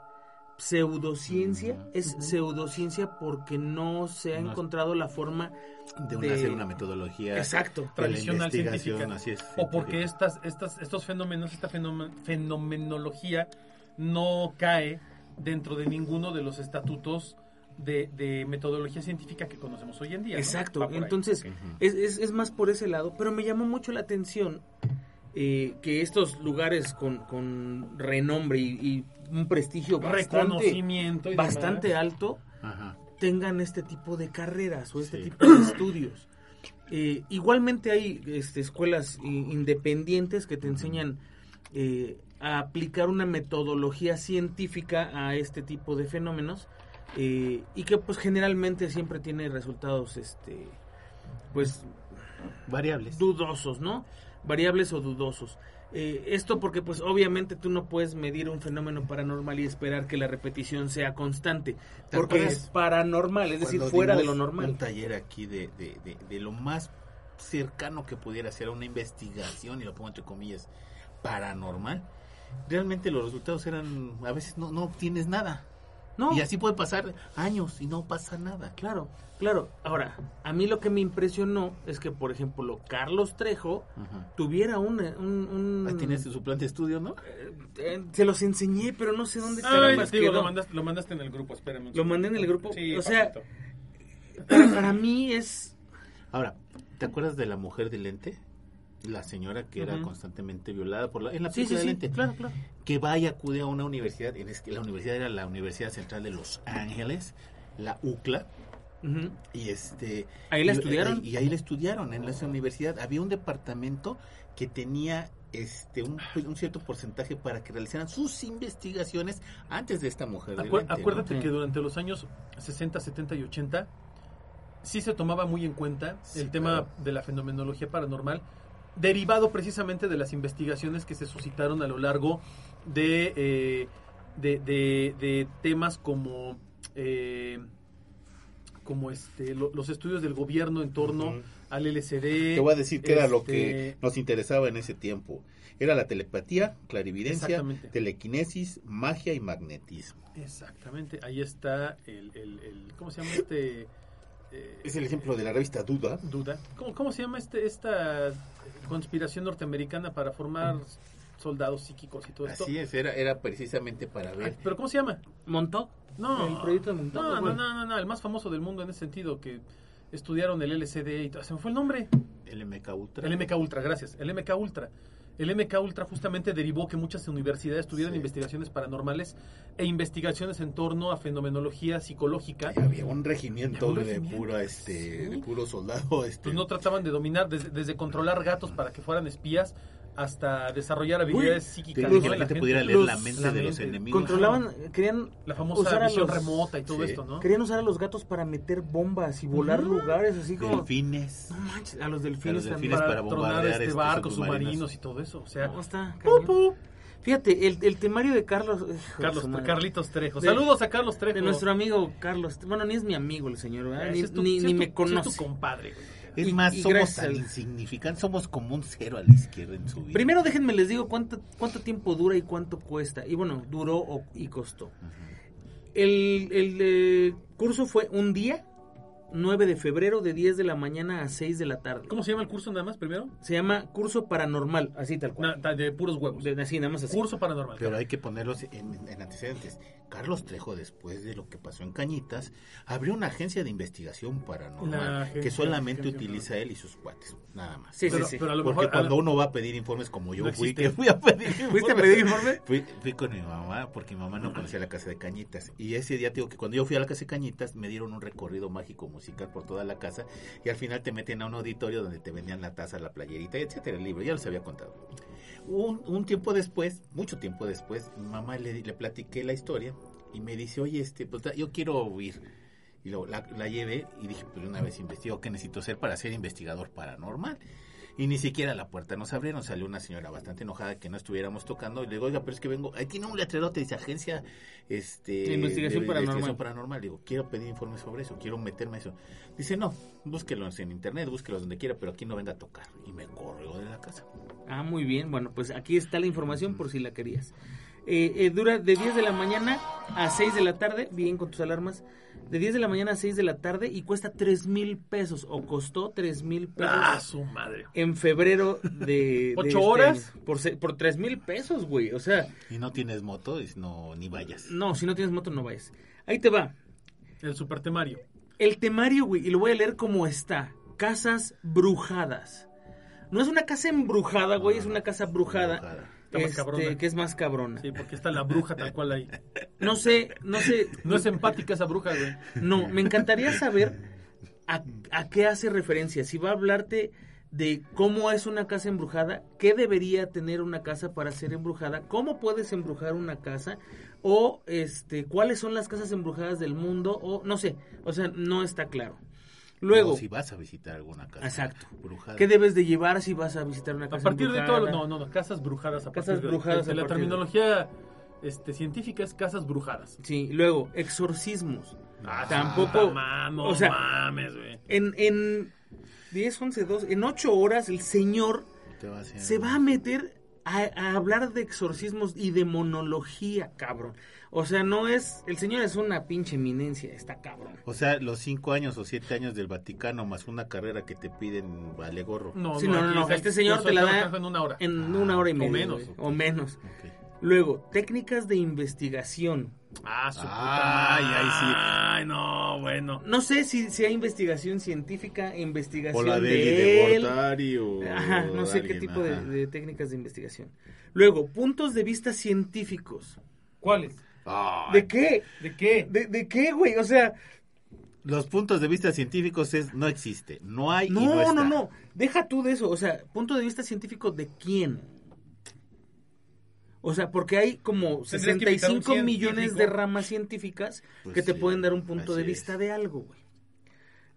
pseudociencia es pseudociencia porque no se ha No encontrado la forma De, hacer una metodología. exacto tradicional científica. Así es. O porque estas, estas, estos fenómenos, esta fenomen- fenomenología no cae dentro de ninguno de los estatutos de, de metodología científica que conocemos hoy en día. Exacto, entonces es, es, es más por ese lado, pero me llamó mucho la atención eh, que estos lugares con, con renombre y, y un prestigio bastante, reconocimiento y bastante alto Ajá. tengan este tipo de carreras o este Sí. tipo de estudios. Eh, igualmente hay este, escuelas i- independientes que te enseñan eh, a aplicar una metodología científica a este tipo de fenómenos eh, y que pues generalmente siempre tiene resultados este pues Variables. dudosos, ¿no? Variables o dudosos. Eh, esto porque pues obviamente tú no puedes medir un fenómeno paranormal y esperar que la repetición sea constante, ¿Te porque es paranormal, es decir, fuera de lo normal. Un taller aquí de, de, de, de lo más cercano que pudiera ser a una investigación, y lo pongo entre comillas, paranormal. Realmente los resultados eran, a veces no, no obtienes nada. No, Y así puede pasar años y no pasa nada. claro, claro. Ahora, a mí lo que me impresionó es que, por ejemplo, Carlos Trejo Ajá. tuviera un... un, un- Ahí tienes su plan de estudio, ¿no? eh, se los enseñé, pero no sé dónde Ay, carambas digo, quedó. lo, mandaste, lo mandaste en el grupo, espérame. un Lo mandé en el grupo, Sí, o sea, para mí es... Ahora, ¿te acuerdas de la mujer de lente? La señora que era constantemente violada por la, en la Sí, sí, sí, lente. claro, claro. que va y acude a una universidad, es que la universidad era la Universidad Central de Los Ángeles, la UCLA, y este ¿Ahí la y- estudiaron? y, ahí la estudiaron en esa universidad había un departamento que tenía este un, un cierto porcentaje para que realizaran sus investigaciones antes de esta mujer ¿no? acuérdate Sí. que durante los años 60, 70 y 80 sí se tomaba muy en cuenta Sí, el tema claro. de la fenomenología paranormal, derivado precisamente de las investigaciones que se suscitaron a lo largo de, eh, de, de- de temas como, eh, como este, lo- los estudios del gobierno en torno Ujú. al LCD. te voy a decir que era lo este, que nos interesaba en ese tiempo era la telepatía clarividencia telequinesis magia y magnetismo Exactamente, ahí está el, el- el- ¿cómo se llama este? Eh, es el ejemplo de la revista Duda duda. ¿Cómo, cómo se llama este esta conspiración norteamericana para formar soldados psíquicos y todo esto? así es era era precisamente para Ay, ver Pero ¿cómo se llama? ¿Montó? No. El proyecto de Montauk, No, no, no, no, no, el más famoso del mundo en ese sentido que estudiaron el LCD y todo. Se me fue el nombre. el MK Ultra El MK Ultra, gracias. El MK Ultra. El MK Ultra justamente derivó que muchas universidades tuvieran Sí. investigaciones paranormales e investigaciones en torno a fenomenología psicológica. Ahí había un regimiento Había un de regimiento, puro este sí. de puro soldado *laughs* este Pues no trataban de dominar desde, desde controlar gatos para que fueran espías hasta desarrollar habilidades Que, psíquicas. que ¿no? la En gente gente. pudiera leer Los- la mente la de los enemigos. Controlaban, querían La famosa usar visión los- remota y todo Sí. esto, ¿no? Querían usar a los gatos para meter bombas y volar lugares, así como... Delfines. No manches, a los A delfines, los también. delfines para, para bombardear, tronar este este, barcos submarinos. submarinos y todo eso. O sea, No, está. Fíjate, el, el temario de Carlos... Carlos. Carlitos Trejo. De- Saludos a Carlos Trejo. De nuestro amigo Carlos. Bueno, ni es mi amigo el señor, ¿verdad? Eh, Ni, es tu- ni- si ni es tu- me si es conoce. tu compadre, güey. Es Y- más, y somos al- insignificantes, somos como un cero a la izquierda en su vida. Primero déjenme les digo cuánto, cuánto tiempo dura y cuánto cuesta. Y bueno, duró y costó. El, el eh, curso fue un día, 9 de febrero, de 10 de la mañana a 6 de la tarde. ¿Cómo se llama el curso nada más primero? Se llama curso paranormal, así tal cual. de puros huevos. De, así, nada más así. Curso paranormal. Pero hay que ponerlos en, en antecedentes. Carlos Trejo, después de lo que pasó en Cañitas, abrió una agencia de investigación paranormal que solamente utiliza él y sus cuates, nada más. Sí, pero, sí, sí. pero a lo Porque mejor. a cuando lo- uno va a pedir informes como yo No fui, existe. que fui a pedir *laughs* ¿Fuiste a pedir informe? Fui, fui con mi mamá porque mi mamá no conocía la casa de Cañitas. Y ese día, te digo que cuando yo fui a la casa de Cañitas, me dieron un recorrido mágico musical por toda la casa. Y al final te meten a un auditorio donde te vendían la taza, la playerita, etcétera, el libro. Ya les había contado. Un, un tiempo después, mucho tiempo después, mamá le, le platiqué la historia y me dice, oye, este, pues yo quiero ir. Y luego la, la llevé y dije, pues una vez investigo qué necesito hacer para ser investigador paranormal. Y ni siquiera la puerta nos abrieron. Salió una señora bastante enojada que no estuviéramos tocando. Y le digo, oiga, pero es que vengo. Ahí tiene un letrerote, dice agencia este, De investigación paranormal. paranormal. Digo, quiero pedir informes sobre eso, quiero meterme a eso. Dice, no, búsquelos en internet, búsquelos donde quiera, pero aquí no venga a tocar. Y me corrió de la casa. Ah, muy bien. Bueno, pues aquí está la información por si la querías. Eh, eh, dura de 10 de la mañana a 6 de la tarde, bien con tus alarmas, de 10 de la mañana a 6 de la tarde y cuesta 3 mil pesos o costó 3 mil pesos Ah, su madre. en febrero de... *laughs* de ¿Ocho este horas? año. Por, por 3 mil pesos, güey. O sea, Y no tienes moto, no, ni vayas. no, si no tienes moto no vayas. Ahí te va. El super temario. El temario, güey, y lo voy a leer como está. Casas brujadas. No es una casa embrujada, güey, es una casa brujada. Brujada. Está más este, cabrona. que es más cabrona. Sí, porque está la bruja tal cual ahí. *laughs* No sé, no sé. No es empática esa bruja, güey. No, me encantaría saber a, a qué hace referencia. Si va a hablarte de cómo es una casa embrujada, qué debería tener una casa para ser embrujada, cómo puedes embrujar una casa, o este, cuáles son las casas embrujadas del mundo, o no sé, o sea, no está claro. Luego, O si vas a visitar alguna casa Exacto. brujada. ¿qué debes de llevar si vas a visitar una A casa partir de embrujada? todo, no, no, no, casas brujadas. A Casas partir de- brujadas de a la partir de- terminología este, científica es casas brujadas. Sí, luego, exorcismos. Ah, Tampoco, ma- no o sea, mames, güey. en, en 10, 11, 12, en 8 horas el señor Te va a se va a meter a, a hablar de exorcismos y demonología, cabrón. O sea, no es, el señor es una pinche eminencia, está cabrón. O sea, los cinco años o siete años del Vaticano más una carrera que te piden vale gorro. No, Sí, no, no, no, este señor curso te la da en una hora. En una hora y o media. menos. güey, O menos. Luego, técnicas de investigación. Ah, su Ay, puta ahí sí. Ay, no, bueno. No sé si sea investigación científica, investigación O la de, de, de él. O Ajá, no sé qué tipo de técnicas de investigación. Luego, puntos de vista científicos. ¿Cuáles? ¿De qué? ¿De qué? ¿De, de qué, güey? O sea, Los puntos de vista científicos es no existe, no hay y no, no, está. no, no. Deja tú de eso. O sea, punto de vista científico de quién. O sea, porque hay como Tendrías que invitar a un 65 millones de ramas científicas Pues que te sí, pueden dar un punto de es. vista de algo, güey.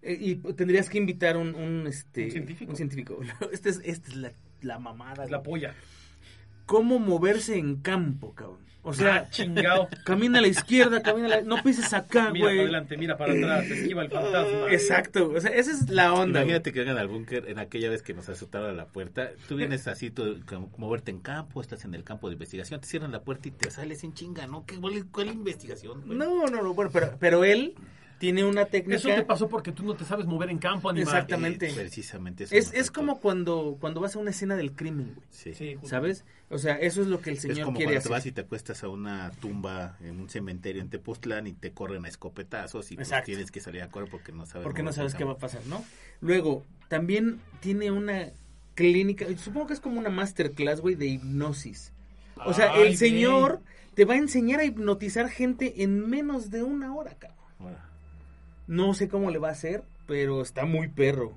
Eh, y tendrías que invitar un, un, este, Un científico. un científico. *laughs* Esta es, esta es la, la mamada. Es la polla. ¿Cómo moverse en campo, cabrón? O sea, Ah, chingado. *laughs* camina a la izquierda, camina a la... No pises acá, Mira para güey. adelante, mira para atrás, esquiva el fantasma. Exacto. O sea, esa es la onda. güey. Imagínate que vengan al búnker en aquella vez que nos azotaron a la puerta. Tú vienes así, tú, como moverte en campo, estás en el campo de investigación, te cierran la puerta y te sales en chinga, ¿no? ¿Qué, cuál, cuál investigación? güey? No, no, no, bueno, pero, pero él tiene una técnica. Eso te pasó porque tú no te sabes mover en campo, animal. Exactamente. Eh, precisamente eso Es, es como cuando, cuando vas a una escena del crimen, güey. Sí. ¿Sabes? O sea, eso es lo que el Es señor como quiere cuando hacer. te vas y te acuestas a una tumba en un cementerio en Tepoztlán y te corren a escopetazos y pues tienes que salir a correr porque no sabes Porque no sabes qué va a pasar, ¿no? Luego, también tiene una clínica, supongo que es como una masterclass, güey, de hipnosis. O sea, Ay, el señor te va a enseñar a hipnotizar gente en menos de una hora, cabrón. No sé cómo le va a hacer, pero está muy perro.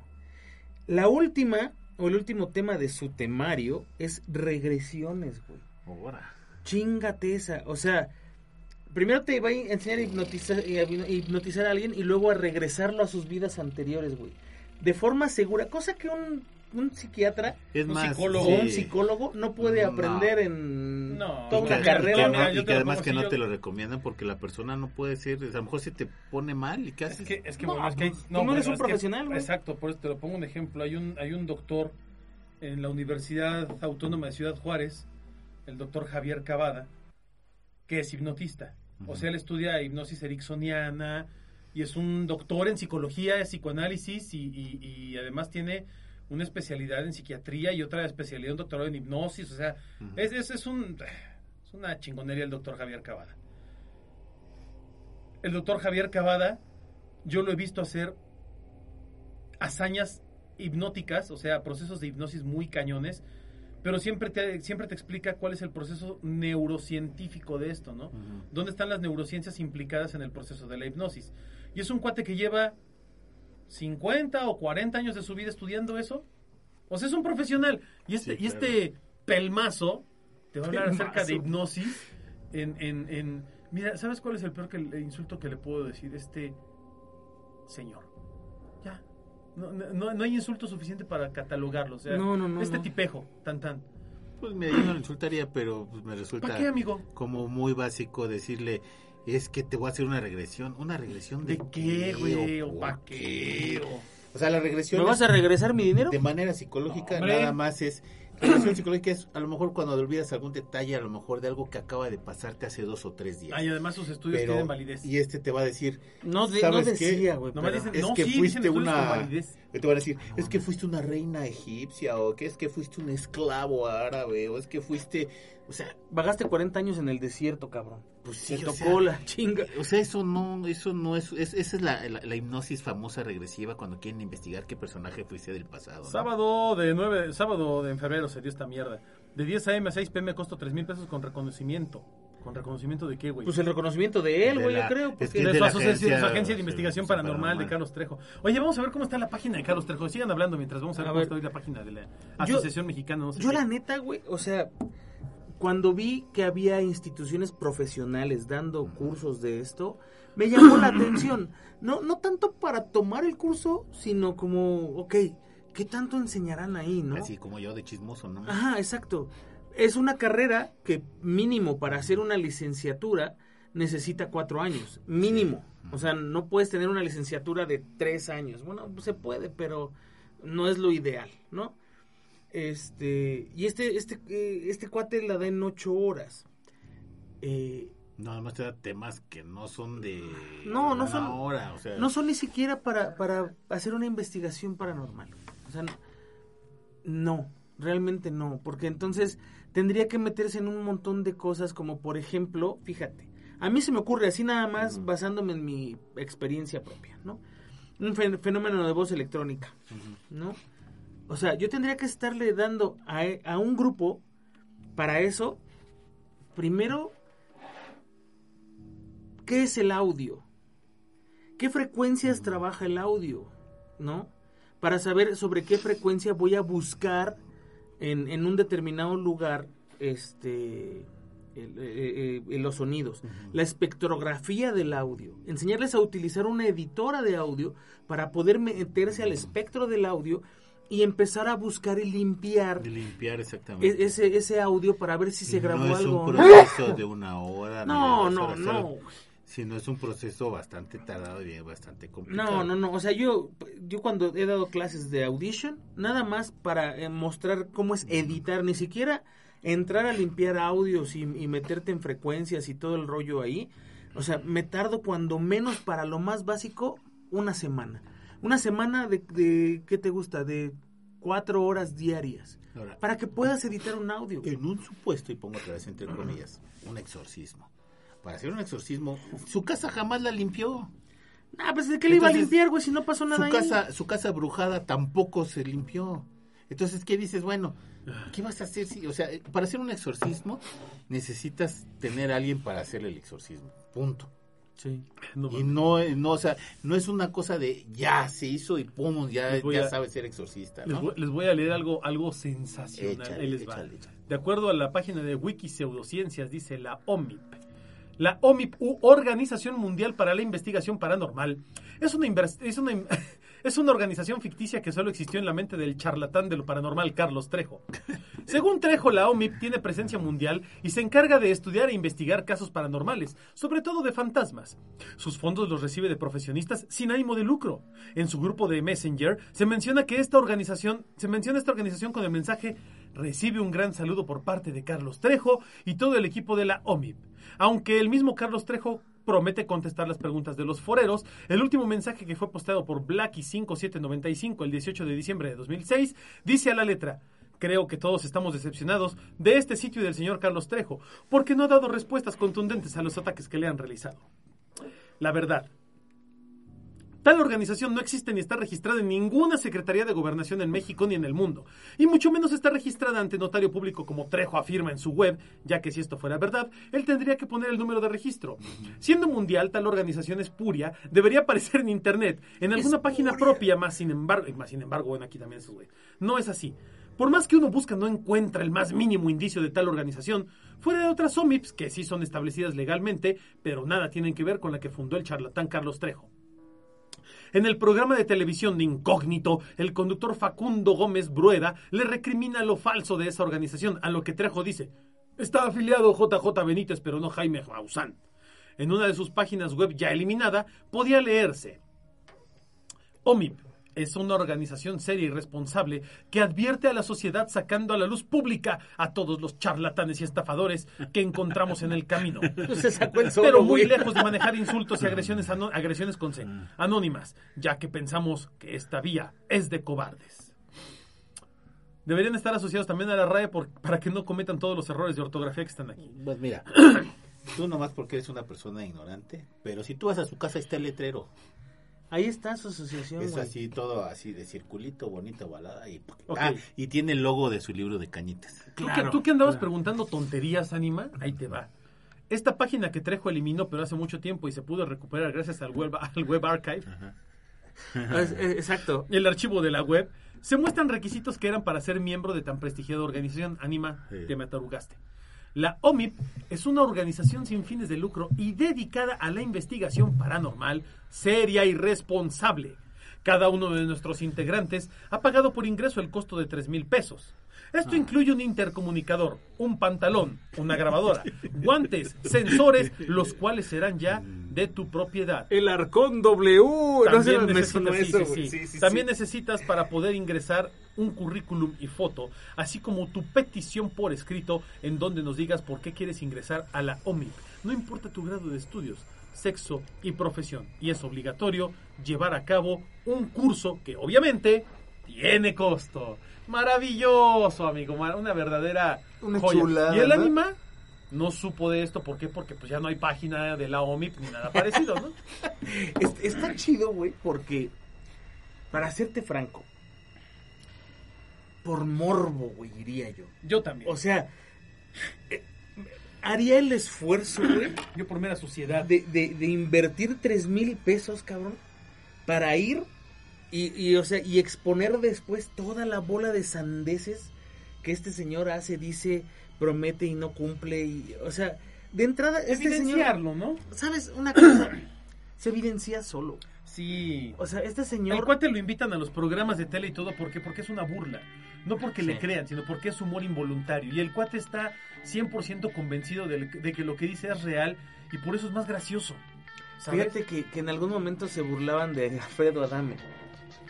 La última o el último tema de su temario es regresiones, güey. Ahora. Chingate esa. O sea, primero te va a enseñar a hipnotizar, a hipnotizar a alguien y luego a regresarlo a sus vidas anteriores, güey. De forma segura, cosa que un, un psiquiatra Es Un más, psicólogo. sí. un psicólogo no puede No. aprender en No. toda una que- carrera. y que, mira, no- y te que lo además que no yo- te lo recomiendan porque la persona no puede ser, a lo mejor si te pone mal y qué Es haces. que, es que, No, bueno, es que hay- pues, tú no, eres bueno, un es que- profesional, güey. Exacto, por eso te lo pongo un ejemplo. Hay un, hay un doctor en la Universidad Autónoma de Ciudad Juárez, el doctor Javier Cavada, que es hipnotista. O sea, él estudia hipnosis ericksoniana y es un doctor en psicología, psicoanálisis y, y- y además tiene una especialidad en psiquiatría y otra especialidad, un doctorado en hipnosis. O sea, es, es, es un, es una chingonería el doctor Javier Cavada. El doctor Javier Cavada, yo lo he visto hacer hazañas hipnóticas, o sea, procesos de hipnosis muy cañones, pero siempre te, siempre te explica cuál es el proceso neurocientífico de esto, ¿no? ¿Dónde están las neurociencias implicadas en el proceso de la hipnosis? Y es un cuate que lleva 50 o 40 años de su vida estudiando eso. O sea, es un profesional. Y este, Sí, y este pelmazo te va a hablar acerca de hipnosis en, en, en... Mira, ¿sabes cuál es el peor que, el insulto que le puedo decir? Este señor. Ya. No, no- no, no hay insulto suficiente para catalogarlo. O sea, No, no, no, este no. tipejo, tan tan. Pues mira, yo no lo insultaría, pero pues, me resulta ¿Para qué, amigo? como muy básico decirle, es que te voy a hacer una regresión. ¿Una regresión de, ¿De qué, güey? ¿O por para qué? O- O sea, la regresión ¿Me vas a regresar mi dinero? de manera psicológica No, nada más es... La regresión psicológica es a lo mejor cuando olvidas algún detalle, a lo mejor de algo que acaba de pasarte hace dos o tres días. Ah, y además sus estudios Pero- tienen validez. y este te va a decir, No, de- ¿sabes no qué? decía, güey. Dicen, es no, que sí, fuiste dicen estudios con una- validez. Te van a decir, es que fuiste una reina egipcia, o que es que fuiste un esclavo árabe, o es que fuiste, o sea, Vagaste 40 años en el desierto, cabrón. pues sí, Te o tocó sea, la chinga. O sea, eso no, eso no es, es- esa es la, la- la hipnosis famosa regresiva cuando quieren investigar qué personaje fuiste del pasado. ¿no? Sábado de 9, sábado de en febrero se dio esta mierda. De 10 a.m. a 6 p.m. costó 3 mil pesos con reconocimiento. ¿Con reconocimiento de qué, güey? Pues el reconocimiento de él, güey, yo creo. es porque- que de, de su la asocia- de su agencia, agencia de investigación sí, paranormal de. Carlos Trejo. Oye, vamos a ver cómo está la página de Carlos Trejo. Sigan hablando mientras vamos a ver A cómo está hoy la página de la Yo- Asociación Mexicana. No sé Yo qué. la neta, güey, o sea, cuando vi que había instituciones profesionales dando cursos de esto, me llamó la atención. No, no tanto para tomar el curso, sino como, ok, ¿qué tanto enseñarán ahí, no? Así como yo de chismoso, ¿no? Ajá, exacto. Es una carrera que mínimo para hacer una licenciatura necesita cuatro años, mínimo. O sea, no puedes tener una licenciatura de tres años. Bueno, se puede, pero no es lo ideal, ¿no? Este, y este, este, eh, este cuate la da en ocho horas. Eh, No, además te da temas que no son de No, no una son- hora, o sea, no son ni siquiera para, para hacer una investigación paranormal. O sea, no, realmente no, porque entonces tendría que meterse en un montón de cosas como por ejemplo, fíjate, a mí se me ocurre así nada más basándome en mi experiencia propia, ¿no? Un fen- fenómeno de voz electrónica. ¿no? O sea, yo tendría que estarle dando a, a un grupo para eso, primero, ¿qué es el audio? ¿Qué frecuencias trabaja el audio? ¿No? Para saber sobre qué frecuencia voy a buscar en, en un determinado lugar este el- eh, eh, los sonidos, la espectrografía del audio, enseñarles a utilizar una editora de audio para poder meterse al espectro del audio y empezar a buscar y limpiar limpiar exactamente. e- ese, ese audio para ver si se grabó no es algo. un no. proceso de una hora, *laughs* No, no, horas, no. Sino es un proceso bastante tardado y bastante complicado. No, no, no. O sea, yo, yo cuando he dado clases de audition, nada más para eh, mostrar cómo es editar, ni siquiera entrar a limpiar audios y, y meterte en frecuencias y todo el rollo ahí. O sea, me tardo cuando menos para lo más básico una semana. Una semana de, de ¿qué te gusta? De cuatro horas diarias. Ahora, Para que puedas editar un audio. en un supuesto, y pongo otra vez entre comillas, un exorcismo. Para hacer un exorcismo, su casa jamás la limpió. Ah, pues ¿de qué le iba a limpiar, güey, si no pasó nada Su ahí? casa, su casa brujada tampoco se limpió. Entonces, ¿qué dices? Bueno, ¿qué vas a hacer? Si, o sea, para hacer un exorcismo necesitas tener a alguien para hacer el exorcismo. Punto. Sí. No Y no, eh, no, o sea, no es una cosa de ya se hizo y pum, ya, ya a- sabes ser exorcista, Les voy, les voy a leer algo, algo sensacional. Échale, Ahí les va. échale, échale. De acuerdo a la página de Wiki Pseudociencias, dice la OMIP. La OMIP, Organización Mundial para la Investigación Paranormal, es una, es una, *laughs* es una organización ficticia que solo existió en la mente del charlatán de lo paranormal Carlos Trejo. Según Trejo, la OMIP tiene presencia mundial y se encarga de estudiar e investigar casos paranormales, sobre todo de fantasmas. Sus fondos los recibe de profesionistas sin ánimo de lucro. En su grupo de Messenger se menciona que esta organización, se menciona esta organización con el mensaje recibe un gran saludo por parte de Carlos Trejo y todo el equipo de la OMIP. Aunque el mismo Carlos Trejo promete contestar las preguntas de los foreros, el último mensaje que fue posteado por Blacky5795 el 18 de diciembre de 2006 dice a la letra Creo que todos estamos decepcionados de este sitio y del señor Carlos Trejo, porque no ha dado respuestas contundentes a los ataques que le han realizado. La verdad, Tal organización no existe ni está registrada en ninguna Secretaría de Gobernación en México ni en el mundo, y mucho menos está registrada ante notario público como Trejo afirma en su web, ya que si esto fuera verdad, él tendría que poner el número de registro. Siendo mundial, tal organización espuria debería aparecer en Internet, en alguna página propia, más sin embargo, eh, más sin embargo, bueno, aquí también es güey. No es así. Por más que uno busca, no encuentra el más mínimo indicio de tal organización, fuera de otras OMIPs que sí son establecidas legalmente, pero nada tienen que ver con la que fundó el charlatán Carlos Trejo. En el programa de televisión de Incógnito, el conductor Facundo Gómez Brueda le recrimina lo falso de esa organización, a lo que Trejo dice, está afiliado JJ Benítez, pero no Jaime Maussan. En una de sus páginas web ya eliminada, podía leerse, OMIP es una organización seria y responsable que advierte a la sociedad sacando a la luz pública a todos los charlatanes y estafadores que encontramos en el camino. *laughs* Se sacó el solo, Pero muy güey. lejos de manejar insultos y agresiones, agresiones con C, anónimas, ya que pensamos que esta vía es de cobardes. Deberían estar asociados también a la RAE por- para que no cometan todos los errores de ortografía que están aquí. Pues mira, *clears throat* tú nomás porque eres una persona ignorante, pero si tú vas a su casa está el letrero. Ahí está su asociación, Es así, todo así de circulito, bonito, balada. Y, Ok. ah, y tiene el logo de su libro de cañitas. ¿Tú, Claro, que, tú que andabas claro. preguntando tonterías, Anima, ahí te va. Esta página que Trejo eliminó, pero hace mucho tiempo y se pudo recuperar gracias al web, al web archive, Ah, *laughs* eh, Exacto. el archivo de la web, se muestran requisitos que eran para ser miembro de tan prestigiada organización. Anima, Sí. te me atarugaste. La OMIP es una organización sin fines de lucro y dedicada a la investigación paranormal, seria y responsable. Cada uno de nuestros integrantes ha pagado por ingreso el costo de 3 mil pesos. Esto incluye un intercomunicador, un pantalón, una grabadora, *laughs* guantes, sensores, los cuales serán ya de tu propiedad. El Arcón W. También necesitas, sí, eso, sí, sí. También necesitas para poder ingresar un currículum y foto, así como tu petición por escrito en donde nos digas por qué quieres ingresar a la OMIP. No importa tu grado de estudios, sexo y profesión. Y es obligatorio llevar a cabo un curso que obviamente tiene costo. Maravilloso, amigo. Una verdadera Una joya. chulada, Y el ¿no? anima no supo de esto. ¿Por qué? Porque pues ya no hay página de la OMIP ni nada *laughs* parecido, ¿no? Es- está chido, güey, porque, para serte franco, por morbo, güey, diría yo. Yo también. O sea, eh, haría el esfuerzo, güey, Yo por mera suciedad. de, de, de invertir tres mil pesos, cabrón, para ir y, y, o sea, y exponer después toda la bola de sandeces que este señor hace, dice, promete y no cumple. Y, o sea, de entrada, este señor, Evidenciarlo, ¿no? ¿sabes? Una cosa, se evidencia solo. Sí. O sea, este El señor... cuate lo invitan a los programas de tele y todo, ¿por qué? Porque es una burla. No porque le crean, sino porque es humor involuntario. Y el cuate está 100% convencido de, de que lo que dice es real y por eso es más gracioso. ¿sabes? Fíjate que, que en algún momento se burlaban de Alfredo Adame.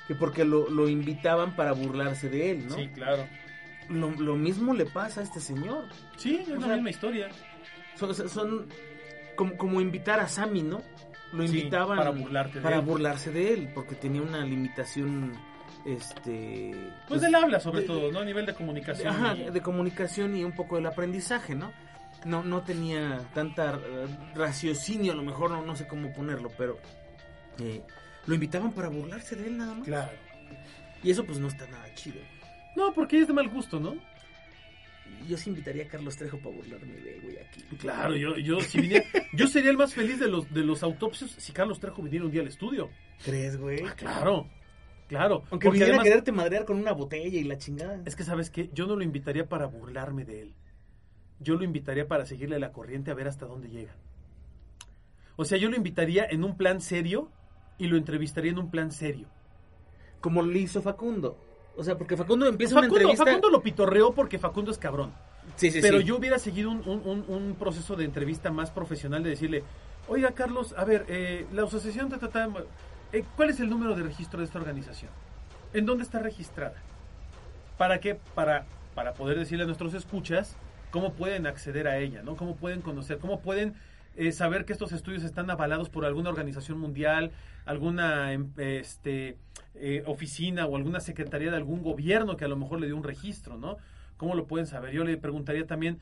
Que porque lo, lo invitaban para burlarse de él, ¿no? Sí, claro. Lo, lo mismo le pasa a este señor. Sí, es O la sea, misma historia. Son, son como, como invitar a Sammy, ¿no? Lo Sí, invitaban para burlarte de para él. burlarse de él, porque tenía una limitación, este... Pues él habla sobre de- todo, ¿no? A nivel de comunicación. Ajá, y- de comunicación y un poco del aprendizaje, ¿no? No, no tenía tanta raciocinio, a lo mejor no, no sé cómo ponerlo, pero eh, lo invitaban para burlarse de él nada más. Claro. Y eso pues no está nada chido. No, porque es de mal gusto, ¿no? yo sí invitaría a Carlos Trejo para burlarme de él, güey, aquí. Claro, yo, yo, si viniera, yo sería el más feliz de los, de los autopsios si Carlos Trejo viniera un día al estudio. ¿Crees, güey? Ah, claro, claro. Aunque Porque viniera además- a quererte madrear con una botella y la chingada. Es que, ¿sabes qué? Yo no lo invitaría para burlarme de él. Yo lo invitaría para seguirle la corriente a ver hasta dónde llega. O sea, yo lo invitaría en un plan serio y lo entrevistaría en un plan serio. Como lo hizo Facundo. O sea, porque Facundo empieza Facundo, una entrevista... Facundo lo pitorreó porque Facundo es cabrón. Sí, sí, Pero sí. yo hubiera seguido un, un- un- proceso de entrevista más profesional de decirle, oiga Carlos, a ver, eh, la asociación, ta, ta, ta, eh, ¿cuál es el número de registro de esta organización? ¿En dónde está registrada? ¿Para qué? Para, para poder decirle a nuestros escuchas cómo pueden acceder a ella, ¿no? Cómo pueden conocer, cómo pueden eh, saber que estos estudios están avalados por alguna organización mundial, alguna em, este, eh, oficina o alguna secretaría de algún gobierno que a lo mejor le dio un registro, ¿no? ¿Cómo lo pueden saber? Yo le preguntaría también,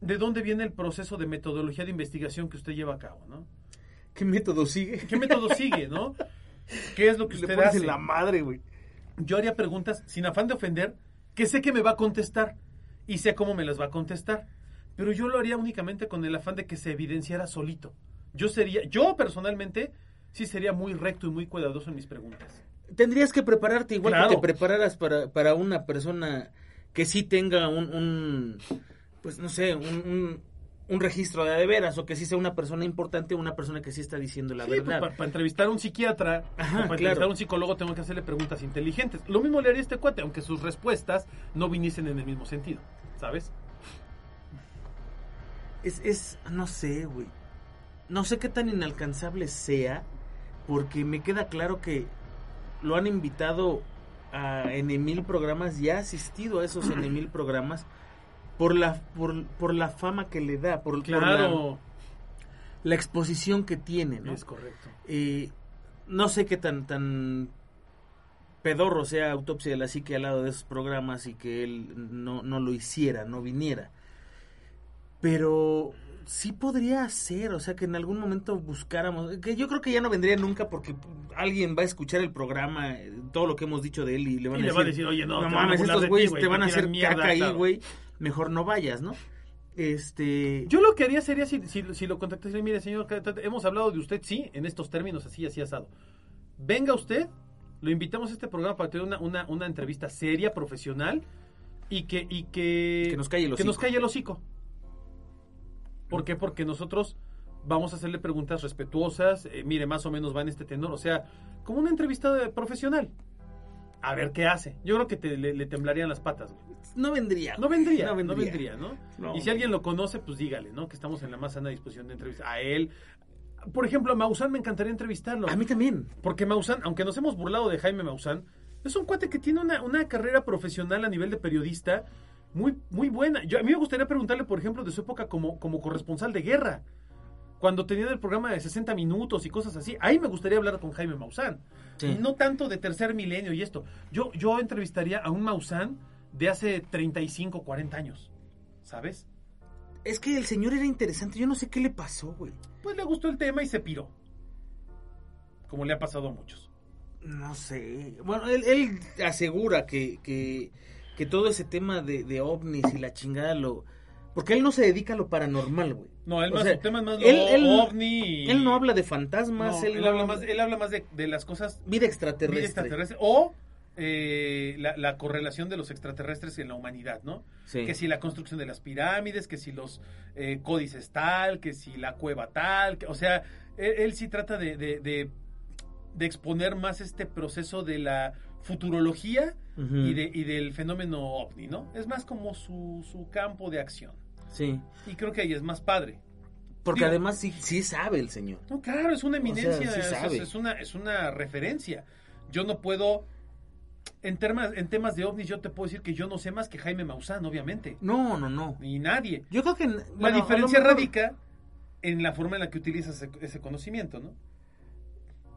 ¿de dónde viene el proceso de metodología de investigación que usted lleva a cabo, ¿no? ¿Qué método sigue? ¿Qué método sigue, no? ¿Qué es lo que Le usted pones hace? la madre, güey. Yo haría preguntas sin afán de ofender, que sé que me va a contestar y sé cómo me las va a contestar, pero yo lo haría únicamente con el afán de que se evidenciara solito. Yo sería, yo personalmente, sí sería muy recto y muy cuidadoso en mis preguntas. Tendrías que prepararte igual Claro. que te prepararas para, para una persona que sí tenga un, un pues no sé, un, un, un registro de, de veras o que sí sea una persona importante o una persona que sí está diciendo la Sí, pues, verdad. para, para entrevistar a un psiquiatra, Ajá, o para entrevistar claro. a un psicólogo tengo que hacerle preguntas inteligentes. Lo mismo le haría este cuate, aunque sus respuestas no viniesen en el mismo sentido, ¿sabes? Es, es, no sé, güey. No sé qué tan inalcanzable sea, porque me queda claro que lo han invitado a en mil programas, ya ha asistido a esos en mil *clears throat* programas por la, por, por la fama que le da, por, por la, Claro, la exposición que tiene, ¿no? es correcto. Eh, no sé qué tan, tan pedorro sea autopsia de la psique al lado de esos programas y que él no, no lo hiciera, no viniera. Pero sí podría ser, o sea, que en algún momento buscáramos, que yo creo que ya no vendría nunca porque alguien va a escuchar el programa, eh, todo lo que hemos dicho de él y le van Y a le decir, va a decir, oye, no, no, te mames, estos güeyes güey, te van a hacer mierda", caca ahí, güey, mejor no vayas, ¿no? Este... Yo lo que haría sería si, si, si lo contactas y mire, señor, hemos hablado de usted, sí, en estos términos, así, así asado. Venga usted, lo invitamos a este programa para tener una, una, una entrevista seria, profesional, y que, y que, Que nos calle el que nos calle el hocico. ¿Por qué? Porque nosotros vamos a hacerle preguntas respetuosas, eh, mire, más o menos va en este tenor, o sea, como una entrevista de- profesional. A ver qué hace. Yo creo que te- le, le temblarían las patas. güey. No vendría. No vendría, no no vendría. vendría, ¿no? No. Y si alguien lo conoce, pues dígale, ¿no? Que estamos en la más sana disposición de entrevistar a él. Por ejemplo, a Maussan me encantaría entrevistarlo. A mí también. Porque Maussan, aunque nos hemos burlado de Jaime Maussan, es un cuate que tiene una, una carrera profesional a nivel de periodista muy, muy buena. Yo, a mí me gustaría preguntarle, por ejemplo, de su época como, como corresponsal de guerra. Cuando tenían el programa de 60 minutos y cosas así. Ahí me gustaría hablar con Jaime Maussan. Sí. No tanto de tercer milenio y esto. Yo, yo entrevistaría a un Maussan de hace 35, 40 años. ¿Sabes? Es que el señor era interesante. Yo no sé qué le pasó, güey. Pues le gustó el tema y se piró. Como le ha pasado a muchos. No sé. Bueno, él, él asegura que, que, que todo ese tema de, de ovnis y la chingada lo... Porque él no se dedica a lo paranormal, güey. No, él O más, sea, su tema es más lo él- él- ovni. Él no habla de No, fantasmas, él, él, no- habla más, él habla más de, de las cosas vida extraterrestre. vida extraterrestre o eh, la, la correlación de los extraterrestres en la humanidad, ¿no? Sí. Que si la construcción de las pirámides, que si los eh, códices tal, que si la cueva tal, que- o sea, él, él sí trata de, de, de- de exponer más este proceso de la futurología y, de, y del fenómeno ovni, ¿no? Es más como su, su campo de acción. Sí. Y creo que ahí es más padre. Porque Digo- además sí, sí sabe el señor. No, claro, es una eminencia, sí es- sabe. es, es una, es una referencia. Yo no puedo, en temas, en temas de ovnis, yo te puedo decir que yo no sé más que Jaime Maussan, obviamente, No, no, no. ni nadie. Yo creo que... La diferencia radica en la forma en la que utilizas ese, ese conocimiento, ¿no?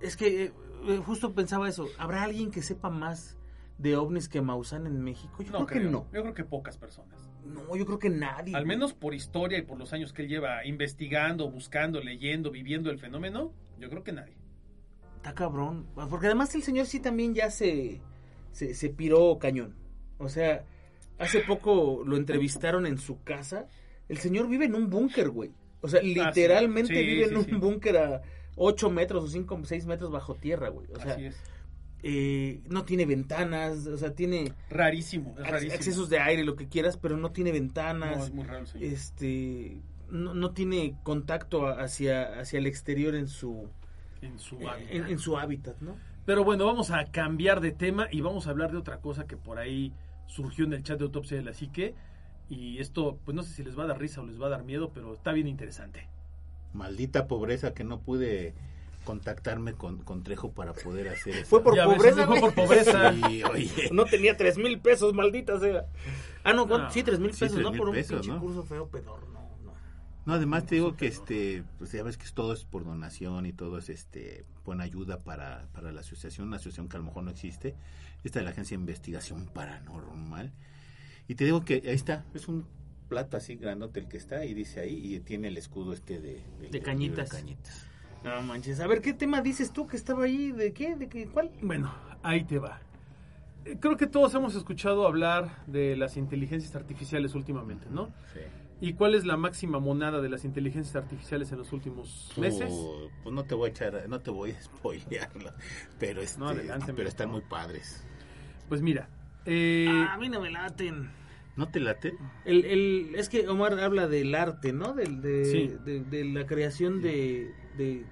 Es que eh, eh, justo pensaba eso. ¿Habrá alguien que sepa más de ovnis que Maussan en México? Yo No creo que no. Yo creo que pocas personas. No, yo creo que nadie. Al menos por historia y por los años que él lleva investigando, buscando, leyendo, viviendo el fenómeno, yo creo que nadie. Está cabrón. Porque además el señor sí también ya se, se, se piró cañón. O sea, hace poco lo entrevistaron en su casa. El señor vive en un búnker, güey. O sea, literalmente Ah, Sí, vive sí, en un búnker a 8 metros o 5 o 6 metros bajo tierra, güey. O sea, Así es. eh, no tiene ventanas, o sea, tiene Rarísimo, es rarísimo. accesos de aire, lo que quieras, pero no tiene No, ventanas. es muy raro señor. este no, no tiene contacto hacia, hacia el exterior en su en su en, hábitat. en su hábitat, ¿no? Pero bueno, vamos a cambiar de tema y vamos a hablar de otra cosa que por ahí surgió en el chat de autopsia de la psique. Y esto, pues no sé si les va a dar risa o les va a dar miedo, pero está bien interesante. Maldita pobreza que no pude contactarme con, con Trejo para poder hacer eso. Fue por Ya pobreza, fue por pobreza. *laughs* Sí, oye. No tenía tres mil pesos, maldita sea. Ah, no, sí, tres mil Sí, pesos, ¿no? Por un pesos, pinche ¿no? curso feo pedor, no, no. No, además te digo que este, pues ya ves que todo es por donación y todo es este, buena ayuda para, para la asociación, una asociación que a lo mejor no existe, esta de la Agencia de Investigación Paranormal. Y te digo que ahí está, es un plato así grandote el que está y dice ahí y tiene el escudo este de, De del cañitas. de cañitas. No manches. A ver, ¿qué tema dices tú que estaba ahí? ¿De qué? ¿De qué? ¿Cuál? Bueno, ahí te va. Eh, Creo que todos hemos escuchado hablar de las inteligencias artificiales últimamente, ¿no? Sí. ¿Y cuál es la máxima monada de las inteligencias artificiales en los últimos meses? Uh, pues no te voy a echar, no te voy a *laughs* spoilearlo, pero este, No, adelante, pero están muy padres. Pues mira, eh, Ah, a mí no me laten. ¿No te late? El, el, es que Omar habla del arte, ¿no? Del, de, Sí. de, de la creación de, de...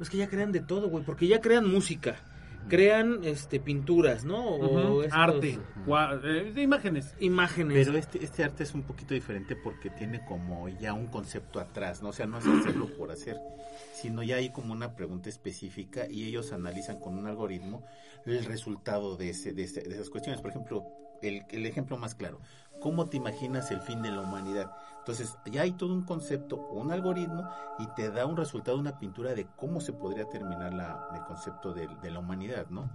Es que ya crean de todo, güey, porque ya crean música, crean este pinturas, ¿no? O estos arte, eh, de imágenes. Imágenes. Pero este, este arte es un poquito diferente porque tiene como ya un concepto atrás, ¿no? O sea, no es hacerlo por hacer, sino ya hay como una pregunta específica y ellos analizan con un algoritmo el resultado de, ese, de, ese- de esas cuestiones. Por ejemplo, el, el ejemplo más claro, ¿cómo te imaginas el fin de la humanidad? Entonces, ya hay todo un concepto, un algoritmo y te da un resultado, una pintura de cómo se podría terminar la, el concepto de, de la humanidad, ¿no?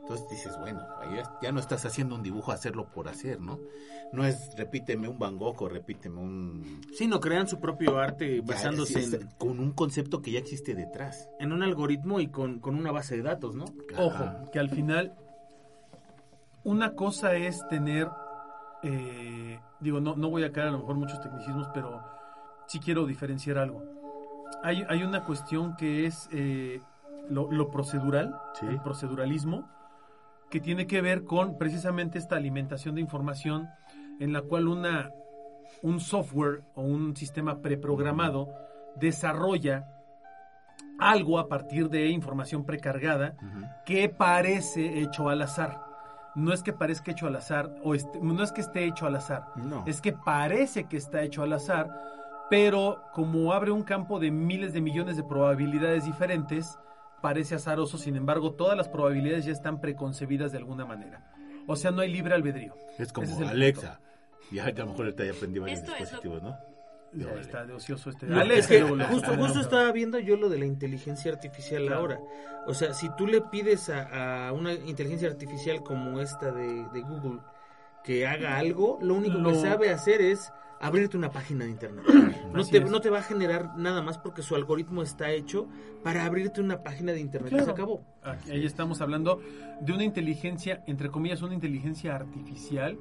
Entonces dices, bueno, ya, ya no estás haciendo un dibujo hacerlo por hacer, ¿no? No es repíteme un Van Gogh o repíteme un... Sí, no crean su propio arte ya, basándose es- es- en, con un concepto que ya existe detrás. en un algoritmo y con, con una base de datos, ¿no? Ojo, que al final una cosa es tener, eh, digo, no, no voy a caer a lo mejor muchos tecnicismos, pero sí quiero diferenciar algo. Hay, hay una cuestión que es eh, lo, lo procedural, Sí. el proceduralismo, que tiene que ver con precisamente esta alimentación de información en la cual una, un software o un sistema preprogramado desarrolla algo a partir de información precargada que parece hecho al azar. No es que parezca hecho al azar, o este- no es que esté hecho al azar, No. es que parece que está hecho al azar, pero como abre un campo de miles de millones de probabilidades diferentes, parece azaroso, sin embargo, todas las probabilidades ya están preconcebidas de alguna manera. O sea, no hay libre albedrío. Es como es Alexa. Ya, a lo mejor ahorita ya aprendí varios Esto es lo- dispositivos, ¿no? Ya Órale. está de ocioso este. No, es que justo, justo no, estaba viendo yo lo de la inteligencia artificial Claro. ahora. O sea, si tú le pides a, a una inteligencia artificial como esta de, de Google que haga algo, lo único Lo- que sabe hacer es abrirte una página de internet. *clears throat* No te, no te va a generar nada más porque su algoritmo está hecho para abrirte una página de internet. Claro. Se acabó. Aquí- ahí estamos hablando de una inteligencia, entre comillas, una inteligencia artificial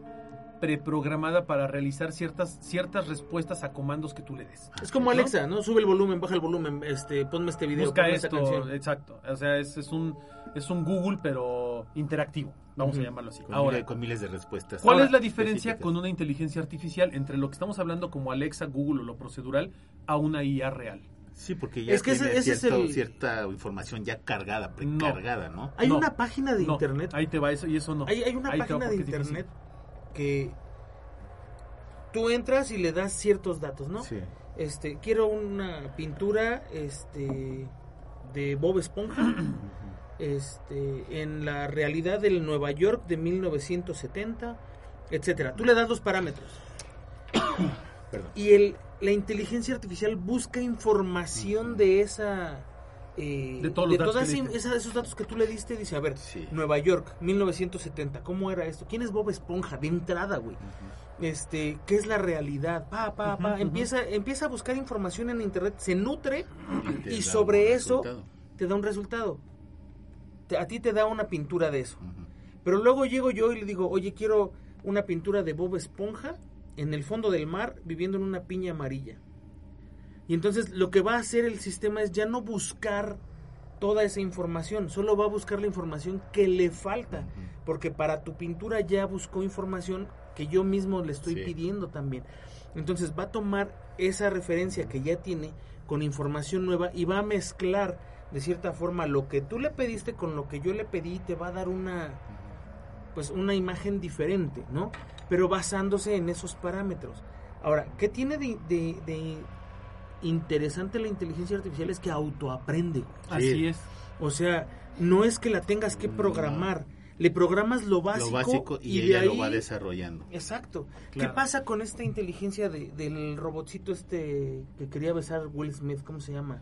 preprogramada para realizar ciertas ciertas respuestas a comandos que tú le des. Es como Alexa, ¿no? Sube el volumen, baja el volumen, este, ponme este video, Busca ponme esta esto, canción. exacto. O sea, es, es un es un Google pero interactivo, vamos a llamarlo así. Con, Ahora, miles, con miles de respuestas. ¿cuál Ahora, es la diferencia específicas. con una inteligencia artificial entre lo que estamos hablando como Alexa, Google o lo procedural a una IA real? Sí, porque ya Es que ese- tiene ese es cierto- el- cierta información ya cargada, precargada, ¿no? Hay No. una página de No, internet Ahí te va eso y eso no. Hay, hay una Ahí te va página de internet que tú entras y le das ciertos datos, ¿no? Sí. Este, quiero una pintura este de Bob Esponja este en la realidad del Nueva York de 1970, etcétera. Tú le das los parámetros *coughs* Perdón. y el la inteligencia artificial busca información de esa eh, De todos los datos todas que esa- esos datos que tú le diste dice a ver Sí. Nueva York 1970 cómo era esto quién es Bob Esponja de entrada güey. Este qué es la realidad pa empieza empieza a buscar información en internet se nutre y sobre eso resultado. te da un resultado. Te- a ti te da una pintura de eso. Pero luego llego yo y le digo, oye, quiero una pintura de Bob Esponja en el fondo del mar viviendo en una piña amarilla. Y entonces lo que va a hacer el sistema es ya no buscar toda esa información, solo va a buscar la información que le falta, porque para tu pintura ya buscó información que yo mismo le estoy Sí. pidiendo también. Entonces va a tomar esa referencia que ya tiene con información nueva y va a mezclar de cierta forma lo que tú le pediste con lo que yo le pedí y te va a dar una pues una imagen diferente, ¿no? Pero basándose en esos parámetros. Ahora, ¿qué tiene de, de- de interesante la inteligencia artificial? Es que autoaprende. Así es. O sea, no es que la tengas que programar. Le programas lo básico, lo básico y, ella ahí... lo va desarrollando. Exacto. Claro. ¿Qué pasa con esta inteligencia de- del robotcito este que quería besar Will Smith? ¿Cómo se llama?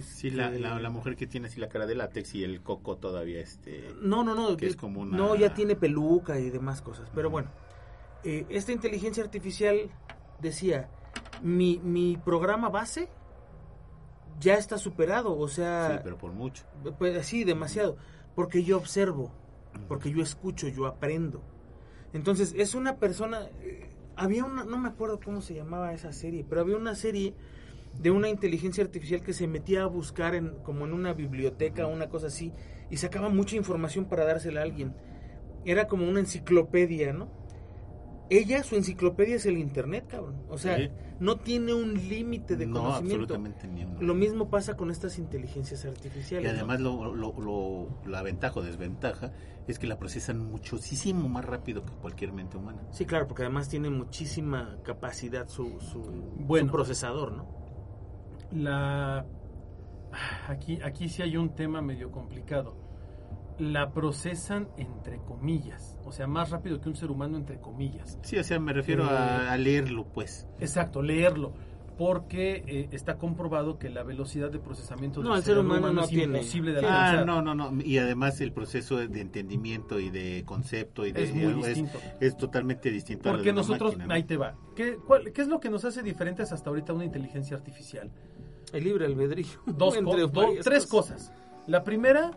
Sí, la, Este, la, la mujer que tiene así la cara de látex y el coco todavía este No, no, no. que es de- como una- No, ya tiene peluca y demás cosas. Pero bueno, eh, esta inteligencia artificial decía, mi, mi programa base ya está superado. O sea, sí, pero por mucho. pues sí, demasiado. Porque yo observo, porque yo escucho, yo aprendo. Entonces, es una persona... eh, había una, no me acuerdo cómo se llamaba esa serie, pero había una serie de una inteligencia artificial que se metía a buscar en, como en una biblioteca, una cosa así, y sacaba mucha información para dársela a alguien. Era como una enciclopedia, ¿no? Ella, su enciclopedia es el internet, cabrón. O sea, Sí. no tiene un límite de no, conocimiento. absolutamente ni uno. Lo mismo pasa con estas inteligencias artificiales. Y ¿no? además lo, lo, lo- la ventaja o desventaja es que la procesan muchísimo más rápido que cualquier mente humana. Sí, claro, porque además tiene muchísima capacidad su, su, Bueno. su procesador, ¿no? La aquí aquí sí hay un tema medio complicado. La procesan entre comillas, o sea, más rápido que un ser humano entre comillas. Sí, o sea, me refiero a, a leerlo, pues. Exacto, leerlo, porque eh, está comprobado que la velocidad de procesamiento del No, el ser humano no es tiene. imposible de Sí. alcanzar. Ah, no, no, no. Y además el proceso de entendimiento y de concepto y de Es muy distinto. es totalmente distinto. a Porque de una nosotros, máquina, ¿no? ahí te va. ¿Qué, cuál- ¿Qué es lo que nos hace diferentes hasta ahorita a una inteligencia artificial? El libre albedrío. Dos, *laughs* co- do- varias tres cosas. La primera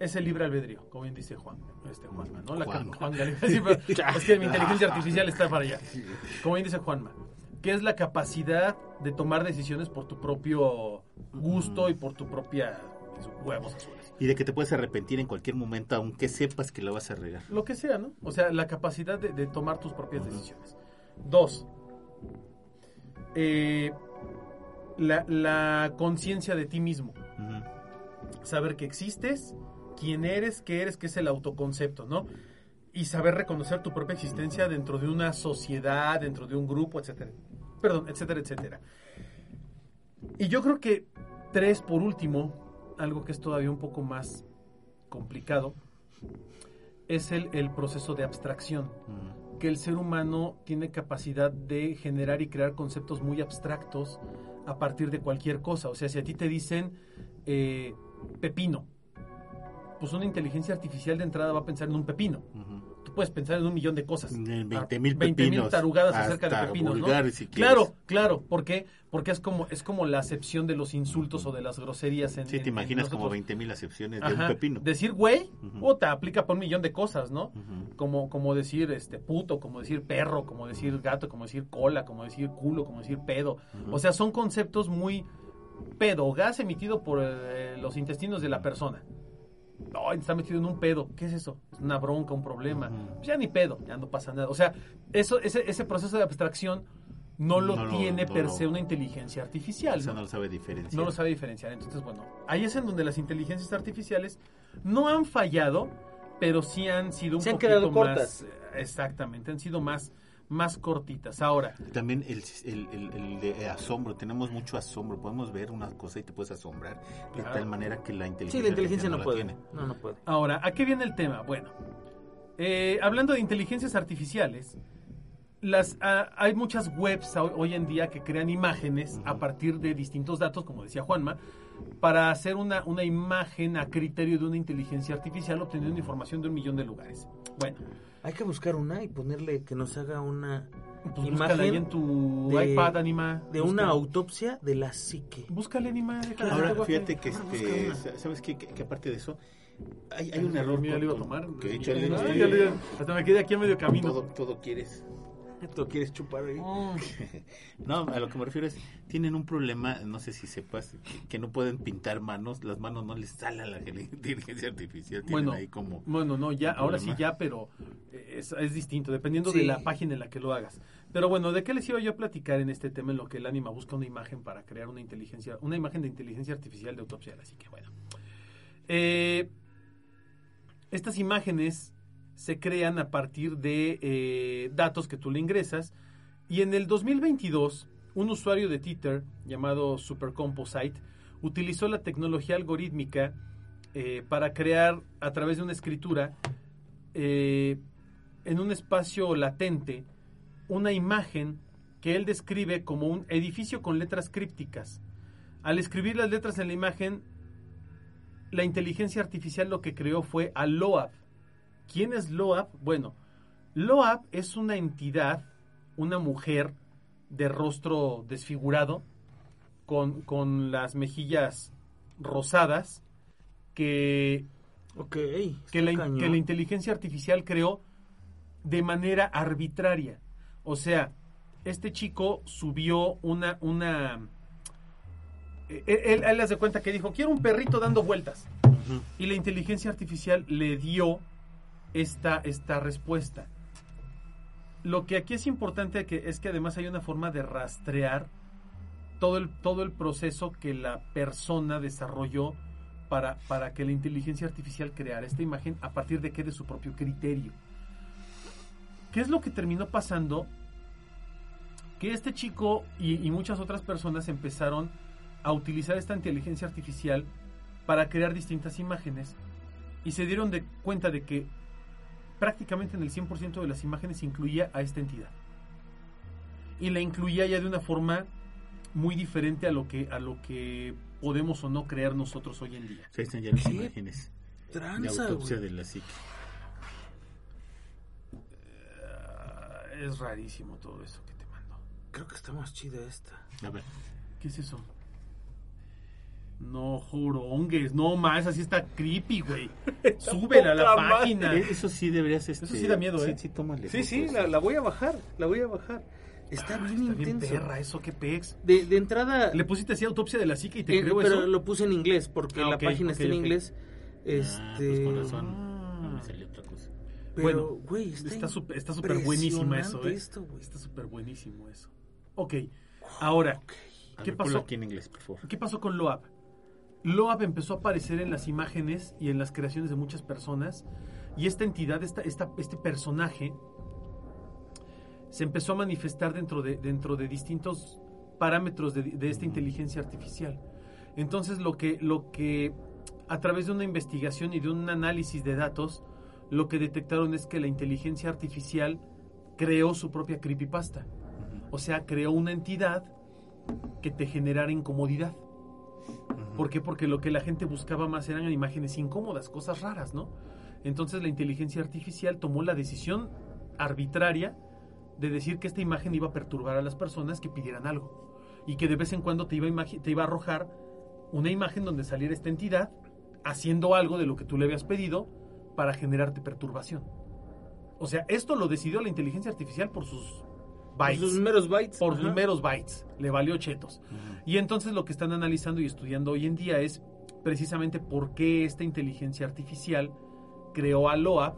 es el libre albedrío, como bien dice Juan, este Juanma, ¿no? La Juan. Juan sí, *laughs* es que mi inteligencia artificial está para allá. Como bien dice Juanma, que es la capacidad de tomar decisiones por tu propio gusto y por tu propia huevos azules. Y de que te puedes arrepentir en cualquier momento, aunque sepas que la vas a regar. Lo que sea, ¿no? O sea, la capacidad de, de tomar tus propias decisiones. Dos, eh, la, la conciencia de ti mismo. Saber que existes, quién eres, qué eres, qué es el autoconcepto, ¿no? Y saber reconocer tu propia existencia dentro de una sociedad, dentro de un grupo, etcétera. Perdón, etcétera, etcétera. Y yo creo que tres, por último, algo que es todavía un poco más complicado, es el, el proceso de abstracción Ujú. que el ser humano tiene capacidad de generar y crear conceptos muy abstractos a partir de cualquier cosa. O sea, si a ti te dicen eh, pepino, pues una inteligencia artificial de entrada va a pensar en un pepino. Tú puedes pensar en un millón de cosas. En Ah, 20,000 20,000 pepinos, tarugadas acerca de pepinos, ¿no? si. Claro, claro. ¿Por qué? Porque es como, es como la acepción de los insultos o de las groserías en Sí, te en imaginas como nosotros. 20 mil acepciones de un pepino. Decir güey, Ujú. puta, aplica para un millón de cosas, ¿no? Como, como decir este puto, como decir perro, como decir gato, como decir cola, como decir culo, como decir pedo. O sea, son conceptos muy pedo, gas emitido por eh, los intestinos de la persona. No, está metido en un pedo. ¿Qué es eso? Es una bronca, un problema. Pues ya ni pedo, ya no pasa nada. O sea, eso, ese, ese proceso de abstracción no lo No lo- tiene no per lo- se una inteligencia artificial. O sea, ¿no? no lo sabe diferenciar. no lo sabe diferenciar. Entonces, bueno, ahí es en donde las inteligencias artificiales no han fallado, pero sí han sido un Se han poquito quedado más cortas. eh, exactamente, han sido más más cortitas. Ahora, También el, el, el- el de asombro, tenemos mucho asombro, podemos ver una cosa y te puedes asombrar de tal manera que la inteligencia, Sí, la inteligencia no, la puede. tiene. No, no puede. ahora, ¿a qué viene el tema? Bueno, eh, hablando de inteligencias artificiales, las ah, hay muchas webs ho- hoy en día que crean imágenes a partir de distintos datos, como decía Juanma, para hacer una, una imagen a criterio de una inteligencia artificial obteniendo información de un millón de lugares. Bueno, Hay que buscar una y ponerle que nos haga una Pues búscala ahí imagen en tu de- iPad, Anima. de Búscala. una autopsia de la psique. Búscale, Anima. déjala, Ahora, fíjate que, Ahora este, busca. ¿sabes qué? Que, que aparte de eso, hay, hay un error. Mira, con- le iba a tomar. que he hecho el- Ay, ya le- hasta me quedé aquí a medio camino. todo, todo quieres. ¿Tú quieres chupar ahí? *laughs* No, a lo que me refiero es, tienen un problema, no sé si sepas, que, que no pueden pintar manos, las manos no les sale a la *laughs* inteligencia artificial, tienen Bueno, ahí como... bueno, no, ya, ahora sí ya, pero es, es distinto, dependiendo Sí. de la página en la que lo hagas. Pero bueno, ¿de qué les iba yo a platicar en este tema en lo que el ánima busca una imagen para crear una inteligencia, una imagen de inteligencia artificial de autopsia? Así que bueno. Eh, estas imágenes se crean a partir de eh, datos que tú le ingresas y en el 2022 un usuario de Twitter llamado Supercomposite utilizó la tecnología algorítmica eh, para crear a través de una escritura eh, en un espacio latente una imagen que él describe como un edificio con letras crípticas. Al escribir las letras en la imagen, la inteligencia artificial lo que creó fue a Loab. ¿Quién es Loab? Bueno, Loab es una entidad, una mujer de rostro desfigurado, con, con las mejillas rosadas, que Ok. que la, que la inteligencia artificial creó de manera arbitraria. O sea, este chico subió una... una eh, él, él hace cuenta que dijo, quiero un perrito dando vueltas. Y la inteligencia artificial le dio esta, esta respuesta. Lo que aquí es importante es que además hay una forma de rastrear todo el, todo el proceso que la persona desarrolló para, para que la inteligencia artificial creara esta imagen a partir de que de su propio criterio. ¿Qué es lo que terminó pasando? Que este chico y, y muchas otras personas empezaron a utilizar esta inteligencia artificial para crear distintas imágenes y se dieron de cuenta de que prácticamente en el 100% de las imágenes incluía a esta entidad. Y la incluía ya de una forma muy diferente a lo que a lo que podemos o no creer nosotros hoy en día. Ahí están ya las ¿Qué imágenes de Tranza, autopsia güey. de la psique. Ah, es rarísimo todo eso que te mando. Creo que está más chida esta. A ver, ¿Qué es eso? No, jorongues, no más, así está creepy, güey. *laughs* Súbela a la madre. página. eh, eso sí deberías... Este, sí da miedo, sí, ¿eh? Sí, tómale Sí, la, la voy a bajar. La voy a bajar. Está Ah, bien está bien intenso. perra, eso, qué pex. De, de entrada, Le pusiste así autopsia de la psique y te eh, creo pero eso. lo puse en inglés porque Ah, la página está en inglés. Ah, Este, pues con razón. Ah. No me salió otra cosa. pero, Bueno, güey, está, Está súper está súper buenísimo eso, ¿eh? esto, güey. Está súper buenísimo eso. Ok, ahora, ¿Qué ver, pasó? aquí en inglés, por favor. ¿qué pasó con Loab? Loab empezó a aparecer en las imágenes y en las creaciones de muchas personas y esta entidad, esta, esta- este personaje, se empezó a manifestar dentro de, dentro de distintos parámetros de, de esta inteligencia artificial. Entonces lo que, lo que a través de una investigación y de un análisis de datos, lo que detectaron es que la inteligencia artificial creó su propia creepypasta. O sea, creó una entidad que te generara incomodidad. ¿Por qué? Porque lo que la gente buscaba más eran imágenes incómodas, cosas raras, ¿no? Entonces la inteligencia artificial tomó la decisión arbitraria de decir que esta imagen iba a perturbar a las personas que pidieran algo. Y que de vez en cuando te iba a, te iba a arrojar una imagen donde saliera esta entidad haciendo algo de lo que tú le habías pedido para generarte perturbación. O sea, esto lo decidió la inteligencia artificial por sus bytes Sus meros bytes. por ajá. sus meros bytes. Le valió chetos. Y entonces lo que están analizando y estudiando hoy en día es precisamente por qué esta inteligencia artificial creó a Loab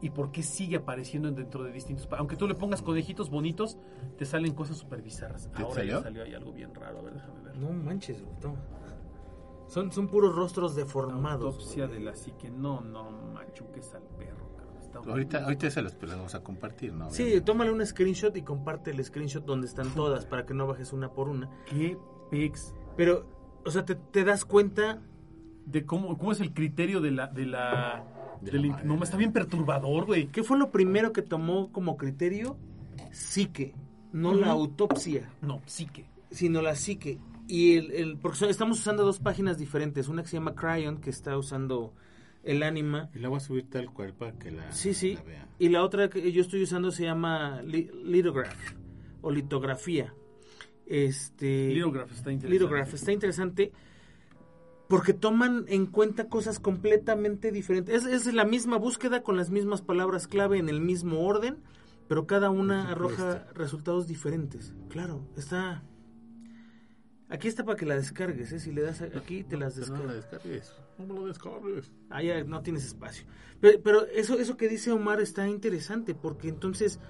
y por qué sigue apareciendo dentro de distintos... Aunque tú le pongas conejitos bonitos, te salen cosas súper bizarras. ¿Te Ahora salió? ya salió ahí algo bien raro. A ver, déjame ver. No manches, güey. toma. Son, son puros rostros deformados. Autopsia güey. de la psique. No, no machuques al perro, Ahorita, ahorita se los las vamos a compartir, ¿no? Sí, tómale un screenshot y comparte el screenshot donde están *laughs* todas para que no bajes una por una. ¿Qué pex? Pero, o sea, te, te das cuenta. De cómo, cómo es el criterio de la... De la De la manera. no, está bien perturbador, güey. ¿Qué fue lo primero que tomó como criterio? Psique, no la autopsia, No, psique. sino la psique. Y el, el- porque estamos usando dos páginas diferentes. Una que se llama Cryon, que está usando el ánima. Y la voy a subir tal cual para que la, Sí, sí. la. Y la otra que yo estoy usando se llama li- lithograph o litografía. Este Lithograph está interesante. Lithograph está interesante porque toman en cuenta cosas completamente diferentes. Es, es la misma búsqueda con las mismas palabras clave en el mismo orden, pero cada una arroja resultados diferentes. Claro, está... Aquí está para que la descargues, ¿eh? Si le das aquí, te las Pero no la descargas. descargues. No me lo descargues. Ah, ya no tienes espacio. Pero, pero eso, eso que dice Omar está interesante, porque entonces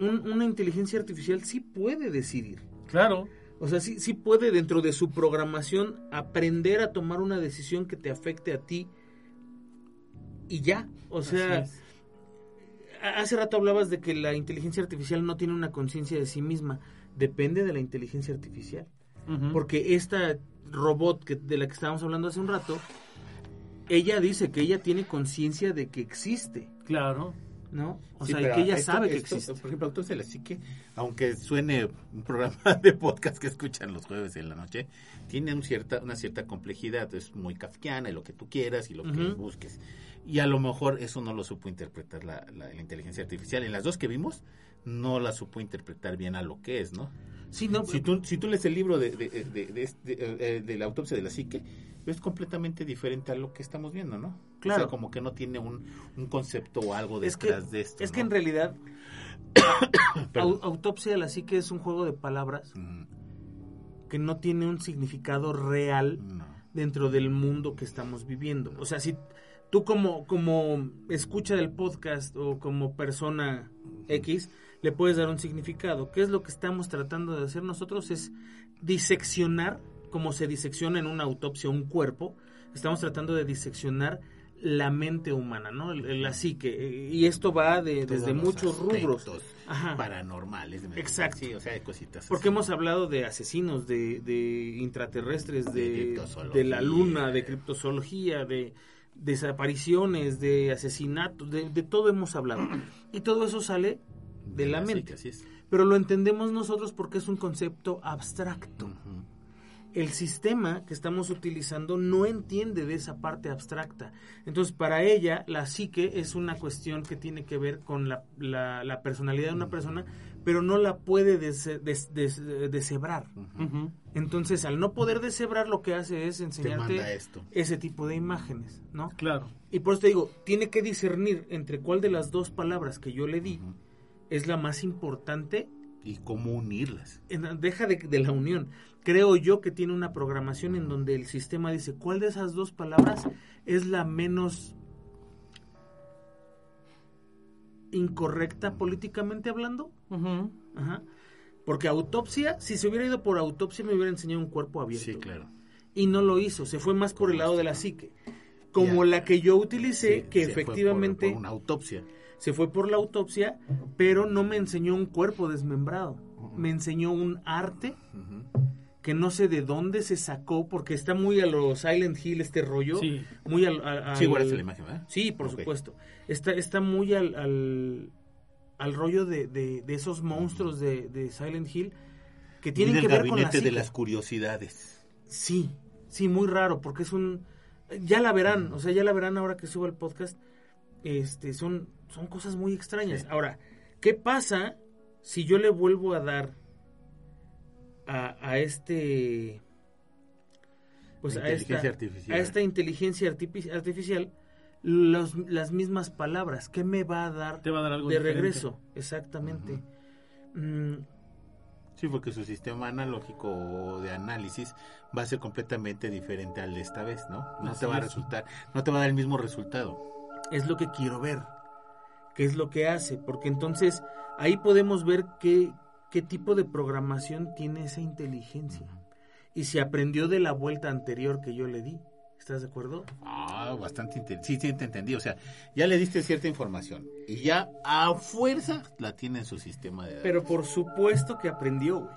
un- una inteligencia artificial sí puede decidir. Claro. O sea, sí, sí puede dentro de su programación aprender a tomar una decisión que te afecte a ti y ya. O sea, hace rato hablabas de que la inteligencia artificial no tiene una conciencia de sí misma. Depende de la inteligencia artificial. Porque esta robot que, de la que estábamos hablando hace un rato, ella dice que ella tiene conciencia de que existe, Claro. ¿no? O Sí, sea, que ella esto- sabe que esto, existe. Por ejemplo, Autos de la Psique, aunque suene un programa *laughs* de podcast que escuchan los jueves en la noche, tiene un cierta, una cierta complejidad, es muy kafkiana y lo que tú quieras y lo que busques. Y a lo mejor eso no lo supo interpretar la, la- la inteligencia artificial. En las dos que vimos, no la supo interpretar bien a lo que es, ¿no? Sí, no, Si tú, si tú lees el libro de, de, de- de este, eh, de la autopsia de la psique, es completamente diferente a lo que estamos viendo, ¿no? Claro. O sea, como que no tiene un, un concepto o algo es que, detrás de esto. es que en realidad *coughs* autopsia de la psique es un juego de palabras que no tiene un significado real No. dentro del mundo que estamos viviendo. O sea, si tú como, como escucha del podcast o como persona X le puedes dar un significado. ¿Qué es lo que estamos tratando de hacer nosotros? Es diseccionar, como se disecciona en una autopsia un cuerpo, estamos tratando de diseccionar la mente humana, ¿no? La psique. Y esto va de, desde muchos rubros. Ajá. Paranormales. de- Exacto. Sí, o sea, hay cositas. Porque así. hemos hablado de asesinos, de, de intraterrestres, De de, de la luna, de criptozoología, de desapariciones, de asesinatos, de, de todo hemos hablado. Y todo eso sale de la mente. así es. Pero lo entendemos nosotros porque es un concepto abstracto. El sistema que estamos utilizando no entiende de esa parte abstracta. Entonces, para ella, la psique es una cuestión que tiene que ver con la, la- la personalidad de una persona, pero no la puede dese- des- des- deshebrar. Entonces, al no poder deshebrar, lo que hace es Te enseñarte esto. ese tipo de imágenes, ¿no? Claro. Y por eso te digo, tiene que discernir entre cuál de las dos palabras que yo le di es la más importante. Y cómo unirlas. En- deja de, de la unión. Creo yo que tiene una programación en donde el sistema dice cuál de esas dos palabras es la menos incorrecta políticamente hablando. Ajá. Porque autopsia, si se hubiera ido por autopsia, me hubiera enseñado un cuerpo abierto. Sí, claro. y no lo hizo, se fue más por el lado de la psique. Como Ya. la que yo utilicé, Sí, que fue efectivamente por- por una autopsia. se fue por la autopsia, pero no me enseñó un cuerpo desmembrado. Me enseñó un arte que no sé de dónde se sacó, porque está muy a los Silent Hill este rollo. Sí. Muy al, a- Sí, al- la imagen, ¿verdad? Sí, por supuesto. Está, está muy al, al, al rollo de, de- de esos monstruos de, de Silent Hill que tienen que ver con la gabinete de psique. las curiosidades. Sí, sí, muy raro, porque es un... Ya la verán, o sea, ya la verán ahora que suba el podcast. Este, son, son cosas muy extrañas. Sí. Ahora, ¿qué pasa si yo le vuelvo a dar a, a este... Pues a esta, inteligencia artificial. a esta inteligencia artifici- artificial los- las mismas palabras? ¿Qué me va a dar Te va a dar algo de diferente. regreso? Exactamente. Mm, Sí, porque su sistema analógico de análisis va a ser completamente diferente al de esta vez, ¿no? No Así te va a es. resultar, no te va a dar el mismo resultado. es lo que quiero ver, qué es lo que hace, porque entonces ahí podemos ver qué, qué tipo de programación tiene esa inteligencia y si aprendió de la vuelta anterior que yo le di. ¿Estás de acuerdo? Ah, bastante. Sí, sí, te entendí. O sea, ya le diste cierta información y ya a fuerza la tiene en su sistema de datos. Pero por supuesto que aprendió, güey.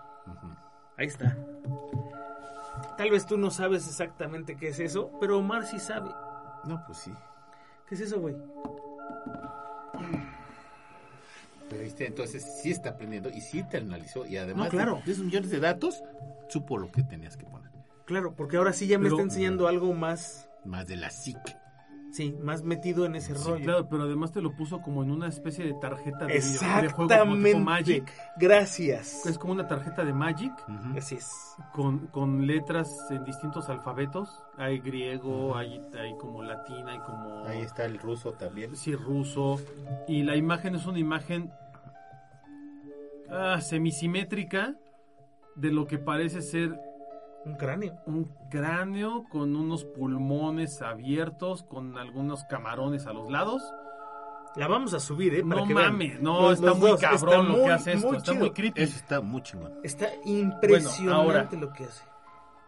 Ahí está. Tal vez tú no sabes exactamente qué es eso, pero Omar sí sabe. No, pues sí. ¿Qué es eso, güey? Pero viste, entonces sí está aprendiendo y sí te analizó y además No, claro. de esos millones de datos, supo lo que tenías que poner. Claro, porque ahora sí ya me Pero- está enseñando algo más. Más de la psique. Sí, más metido en ese Sí, rollo. claro, pero además te lo puso como en una especie de tarjeta de, video- de juego como tipo Exactamente. Magic. Gracias. Es como una tarjeta de Magic. Así es. con, con letras en distintos alfabetos. Hay griego, hay, hay como latín, hay como... Ahí está el ruso también. Sí, ruso. Y la imagen es una imagen ah, semisimétrica de lo que parece ser Un cráneo. un cráneo con unos pulmones abiertos, con algunos camarones a los lados. La vamos a subir, ¿eh? Para no que vean. mames, no, Los- está los muy dos. cabrón Está lo muy, que hace esto, muy está muy creepy. Eso está muy chingón. Está impresionante ahora- lo que hace.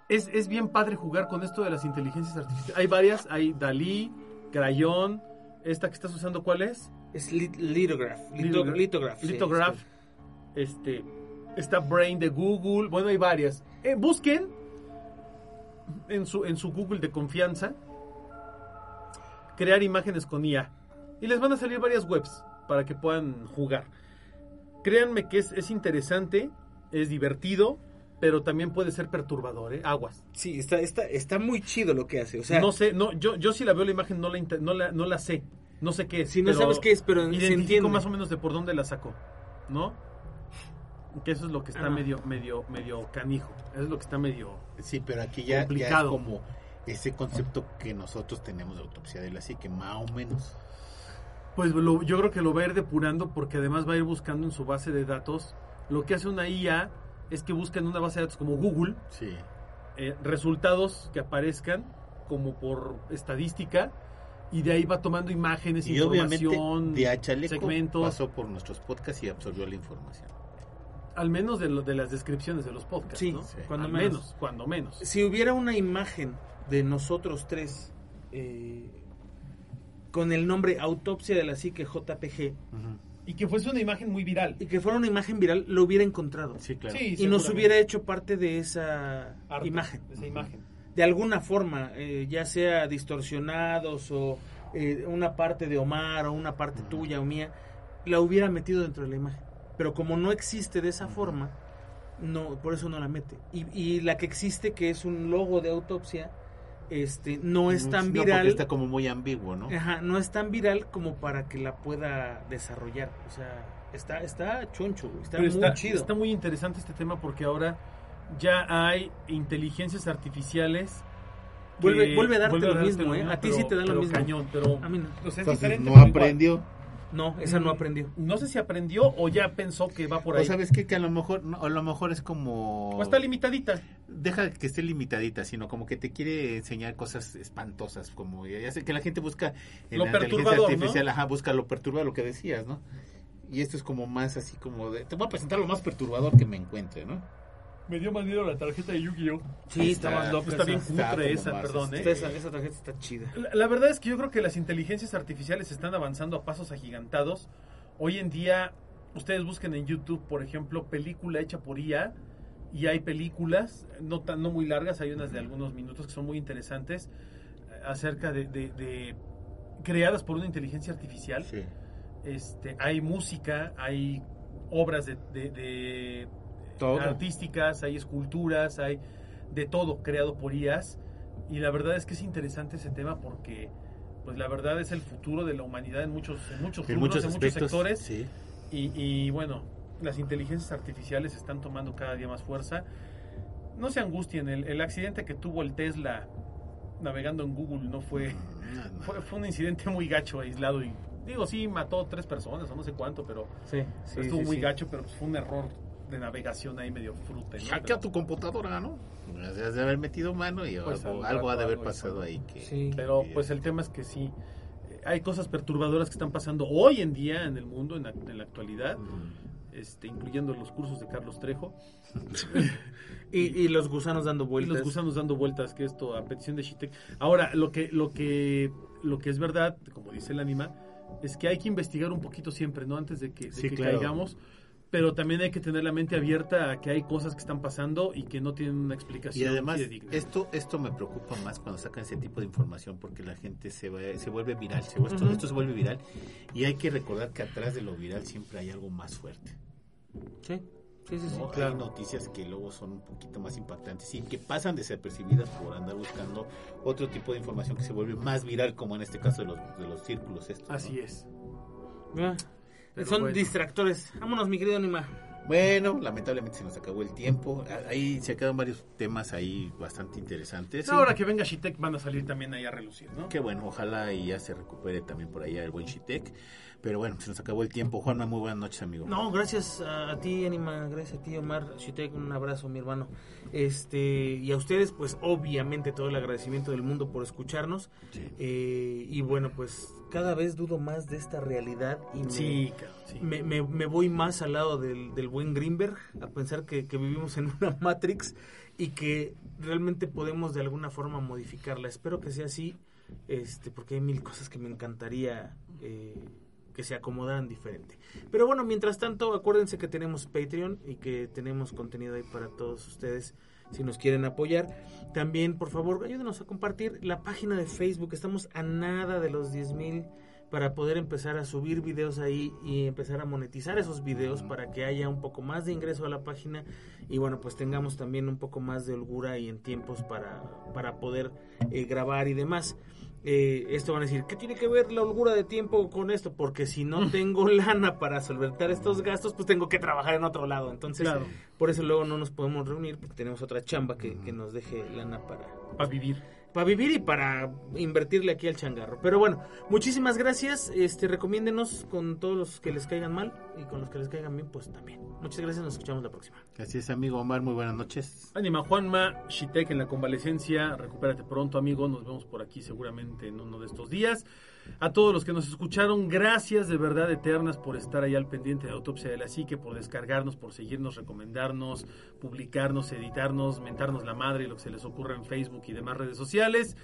Es, es bien padre jugar con esto de las inteligencias artificiales. Hay varias, hay Dalí, Crayón, esta que estás usando, ¿cuál es? Es lit- lithograph. Lito- Lithograph. lithograph. sí, Lithograph. sí. Este, está Brain de Google, bueno, hay varias. Eh, busquen en su, en su Google de confianza crear imágenes con IA. Y les van a salir varias webs para que puedan jugar. Créanme que es, es interesante, es divertido, pero también puede ser perturbador, ¿eh? Aguas. Sí, está, está, está muy chido lo que hace. O sea, no sé, no, yo, yo si la veo la imagen no la, no la, no la sé. No sé qué es. si no sabes qué es, pero se Identifico entiende. más o menos de por dónde la sacó, ¿no? Que eso es lo que está medio, medio, medio canijo. Eso es lo que está medio. Sí, pero aquí ya, ya es Complicado. como ese concepto que nosotros tenemos de autopsia de la psique, más o menos. Pues lo- yo creo que lo va a ir depurando porque además va a ir buscando en su base de datos. Lo que hace una IA es que busca en una base de datos como Google Sí. eh, resultados que aparezcan como por estadística y de ahí va tomando imágenes, Y obviamente información, de segmentos. pasó por nuestros podcasts y absorbió la información. Al menos de, lo- de las descripciones de los podcasts, Sí, ¿no? sí. cuando Al menos. menos, cuando menos. Si hubiera una imagen de nosotros tres eh, con el nombre Autopsia de la Psique JPG Y que fuese una imagen muy viral. y que fuera una imagen viral, lo hubiera encontrado. Sí, claro. Sí, y nos hubiera hecho parte de esa Arte, imagen. Esa imagen. De alguna forma, eh, ya sea distorsionados o eh, una parte de Omar o una parte tuya o mía, la hubiera metido dentro de la imagen. Pero como no existe de esa forma, no, por eso no la mete. Y, y la que existe, que es un logo de autopsia, este, no es tan No, viral. está como muy ambiguo, ¿no? Ajá, no es tan viral como para que la pueda desarrollar. O sea, está, está choncho, güey, está Pero muy está, chido. está muy interesante este tema porque ahora ya hay inteligencias artificiales. Vuelve- vuelve a darte lo darte mismo, ¿eh? A ti sí te da lo mismo. cañón, pero A mí no. o sea, es Entonces, diferente, no igual. No, esa no aprendió. No sé si aprendió o ya pensó que va por O ahí. sabes qué? que a lo mejor no, a lo mejor es como O está limitadita. deja que esté limitadita, sino como que te quiere enseñar cosas espantosas, como ya sé que la gente busca en Lo la inteligencia perturbador, artificial, ¿no? ajá, busca lo perturbador, lo que decías, ¿no? Y esto es como más así como de, te voy a presentar lo más perturbador que me encuentre, ¿no? Me dio más miedo la tarjeta de Yu-Gi-Oh. Sí, está, más loca. Está bien esa. Está cutre esa, más, perdón, este, ¿eh? Esa, esa tarjeta está chida. La, la verdad es que yo creo que las inteligencias artificiales están avanzando a pasos agigantados. Hoy en día, ustedes busquen en YouTube, por ejemplo, película hecha por IA, y hay películas, no, tan, no muy largas, hay unas de algunos minutos que son muy interesantes, eh, acerca de, de- de- creadas por una inteligencia artificial. Sí. Este, hay música, hay obras de, de- de- Todo. artísticas, hay esculturas, hay de todo creado por IAS. Y la verdad es que es interesante ese tema porque, pues la verdad es el futuro de la humanidad en muchos, en muchos, En rubros, muchos en muchos aspectos. sectores. Sí. Y, y, bueno, las inteligencias artificiales están tomando cada día más fuerza. No se angustien, el, el accidente que tuvo el Tesla navegando en Google no fue, No, *laughs* no. fue, fue un incidente muy gacho, aislado. Y digo, sí, mató tres personas o no sé cuánto, pero Sí, sí, estuvo sí, muy sí. gacho, pero fue un error de navegación ahí medio fruta. ¿no? Hackea Pero- tu computadora, ¿no? Has de haber metido mano y Pues, algo, al algo ha de haber algo pasado ahí que... Sí. Pero pues el tema es que sí, eh, hay cosas perturbadoras que están pasando hoy en día en el mundo, en la, en la actualidad, Mm. este, incluyendo los cursos de Carlos Trejo. *laughs* Y, y los gusanos dando Y vueltas. los gusanos dando vueltas, que esto a petición de Shitek. Ahora, lo que, lo que, lo que es verdad, como dice el anima, es que hay que investigar un poquito siempre, ¿no? Antes de que, de Sí, que claro. caigamos. Pero también hay que tener la mente abierta a que hay cosas que están pasando y que no tienen una explicación. Y además, esto esto me preocupa más cuando sacan ese tipo de información porque la gente se, va- se vuelve viral, se, esto, Ujú. esto se vuelve viral y hay que recordar que atrás de lo viral siempre hay algo más fuerte. Sí. Sí, sí, sí, ¿no? claro. Hay noticias que luego son un poquito más impactantes y que pasan desapercibidas por andar buscando otro tipo de información que se vuelve más viral, como en este caso de los, de los círculos estos. ¿no? Así es. Ah, Pero Son bueno. distractores. Vámonos, mi querido Anima. Bueno, lamentablemente se nos acabó el tiempo. Ahí se quedan varios temas ahí bastante interesantes. Ahora que venga Shitek van a salir también ahí a relucir, ¿no? Qué bueno, ojalá y ya se recupere también por allá el buen Shitek. Pero bueno, se nos acabó el tiempo. Juanma, muy buenas noches, amigo. No, gracias a, ti, Anima, gracias a ti, Omar, Shitek, un abrazo, mi hermano. Este, y a ustedes, pues obviamente todo el agradecimiento del mundo por escucharnos. Sí. Eh, y bueno, pues cada vez dudo más de esta realidad y me, Sí, sí. me, me- me voy más al lado del, del buen Greenberg, a pensar que, que vivimos en *laughs* una Matrix y que realmente podemos de alguna forma modificarla. Espero que sea así, este, porque hay mil cosas que me encantaría eh, que se acomodaran diferente. Pero bueno, mientras tanto, acuérdense que tenemos Patreon y que tenemos contenido ahí para todos ustedes si nos quieren apoyar. También, por favor, ayúdenos a compartir la página de Facebook. Estamos a nada de los 10 mil para poder empezar a subir videos ahí y empezar a monetizar esos videos para que haya un poco más de ingreso a la página y bueno, pues tengamos también un poco más de holgura y en tiempos para, para poder eh, grabar y demás. Eh, esto van a decir, ¿qué tiene que ver la holgura de tiempo con esto? Porque si no tengo *laughs* lana para solventar estos gastos, pues tengo que trabajar en otro lado. Entonces, Claro. por eso luego no nos podemos reunir porque tenemos otra chamba que, que nos deje lana para, Para vivir. Para vivir y para invertirle aquí al changarro. Pero bueno, muchísimas gracias. Este, recomiéndenos con todos los que les caigan mal y con los que les caigan bien, pues también. Muchas gracias, nos escuchamos la próxima. Así es, amigo Omar, muy buenas noches. Anima Juanma, Shitek en la convalecencia, recupérate pronto amigo, nos vemos por aquí seguramente en uno de estos días. A todos los que nos escucharon, gracias de verdad eternas por estar ahí al pendiente de Autopsia de la Psique, por descargarnos, por seguirnos, recomendarnos, publicarnos, editarnos, mentarnos la madre y lo que se les ocurra en Facebook y demás redes sociales.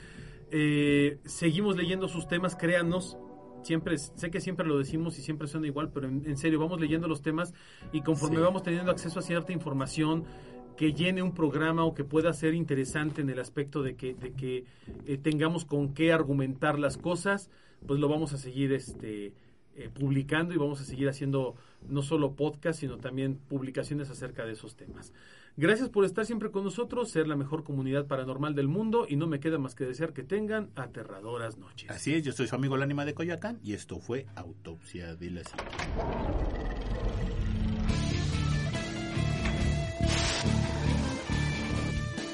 Eh, seguimos leyendo sus temas, créannos. Siempre, sé que siempre lo decimos y siempre suena igual, pero en, en serio, vamos leyendo los temas y conforme Sí. vamos teniendo acceso a cierta información que llene un programa o que pueda ser interesante en el aspecto de que, de que eh, tengamos con qué argumentar las cosas, pues lo vamos a seguir este, eh, publicando y vamos a seguir haciendo no solo podcast, sino también publicaciones acerca de esos temas. Gracias por estar siempre con nosotros, ser la mejor comunidad paranormal del mundo y no me queda más que desear que tengan aterradoras noches. Así es, yo soy su amigo el ánima de Coyoacán y esto fue Autopsia de la Psique.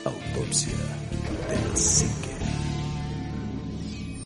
Autopsia de la Psique.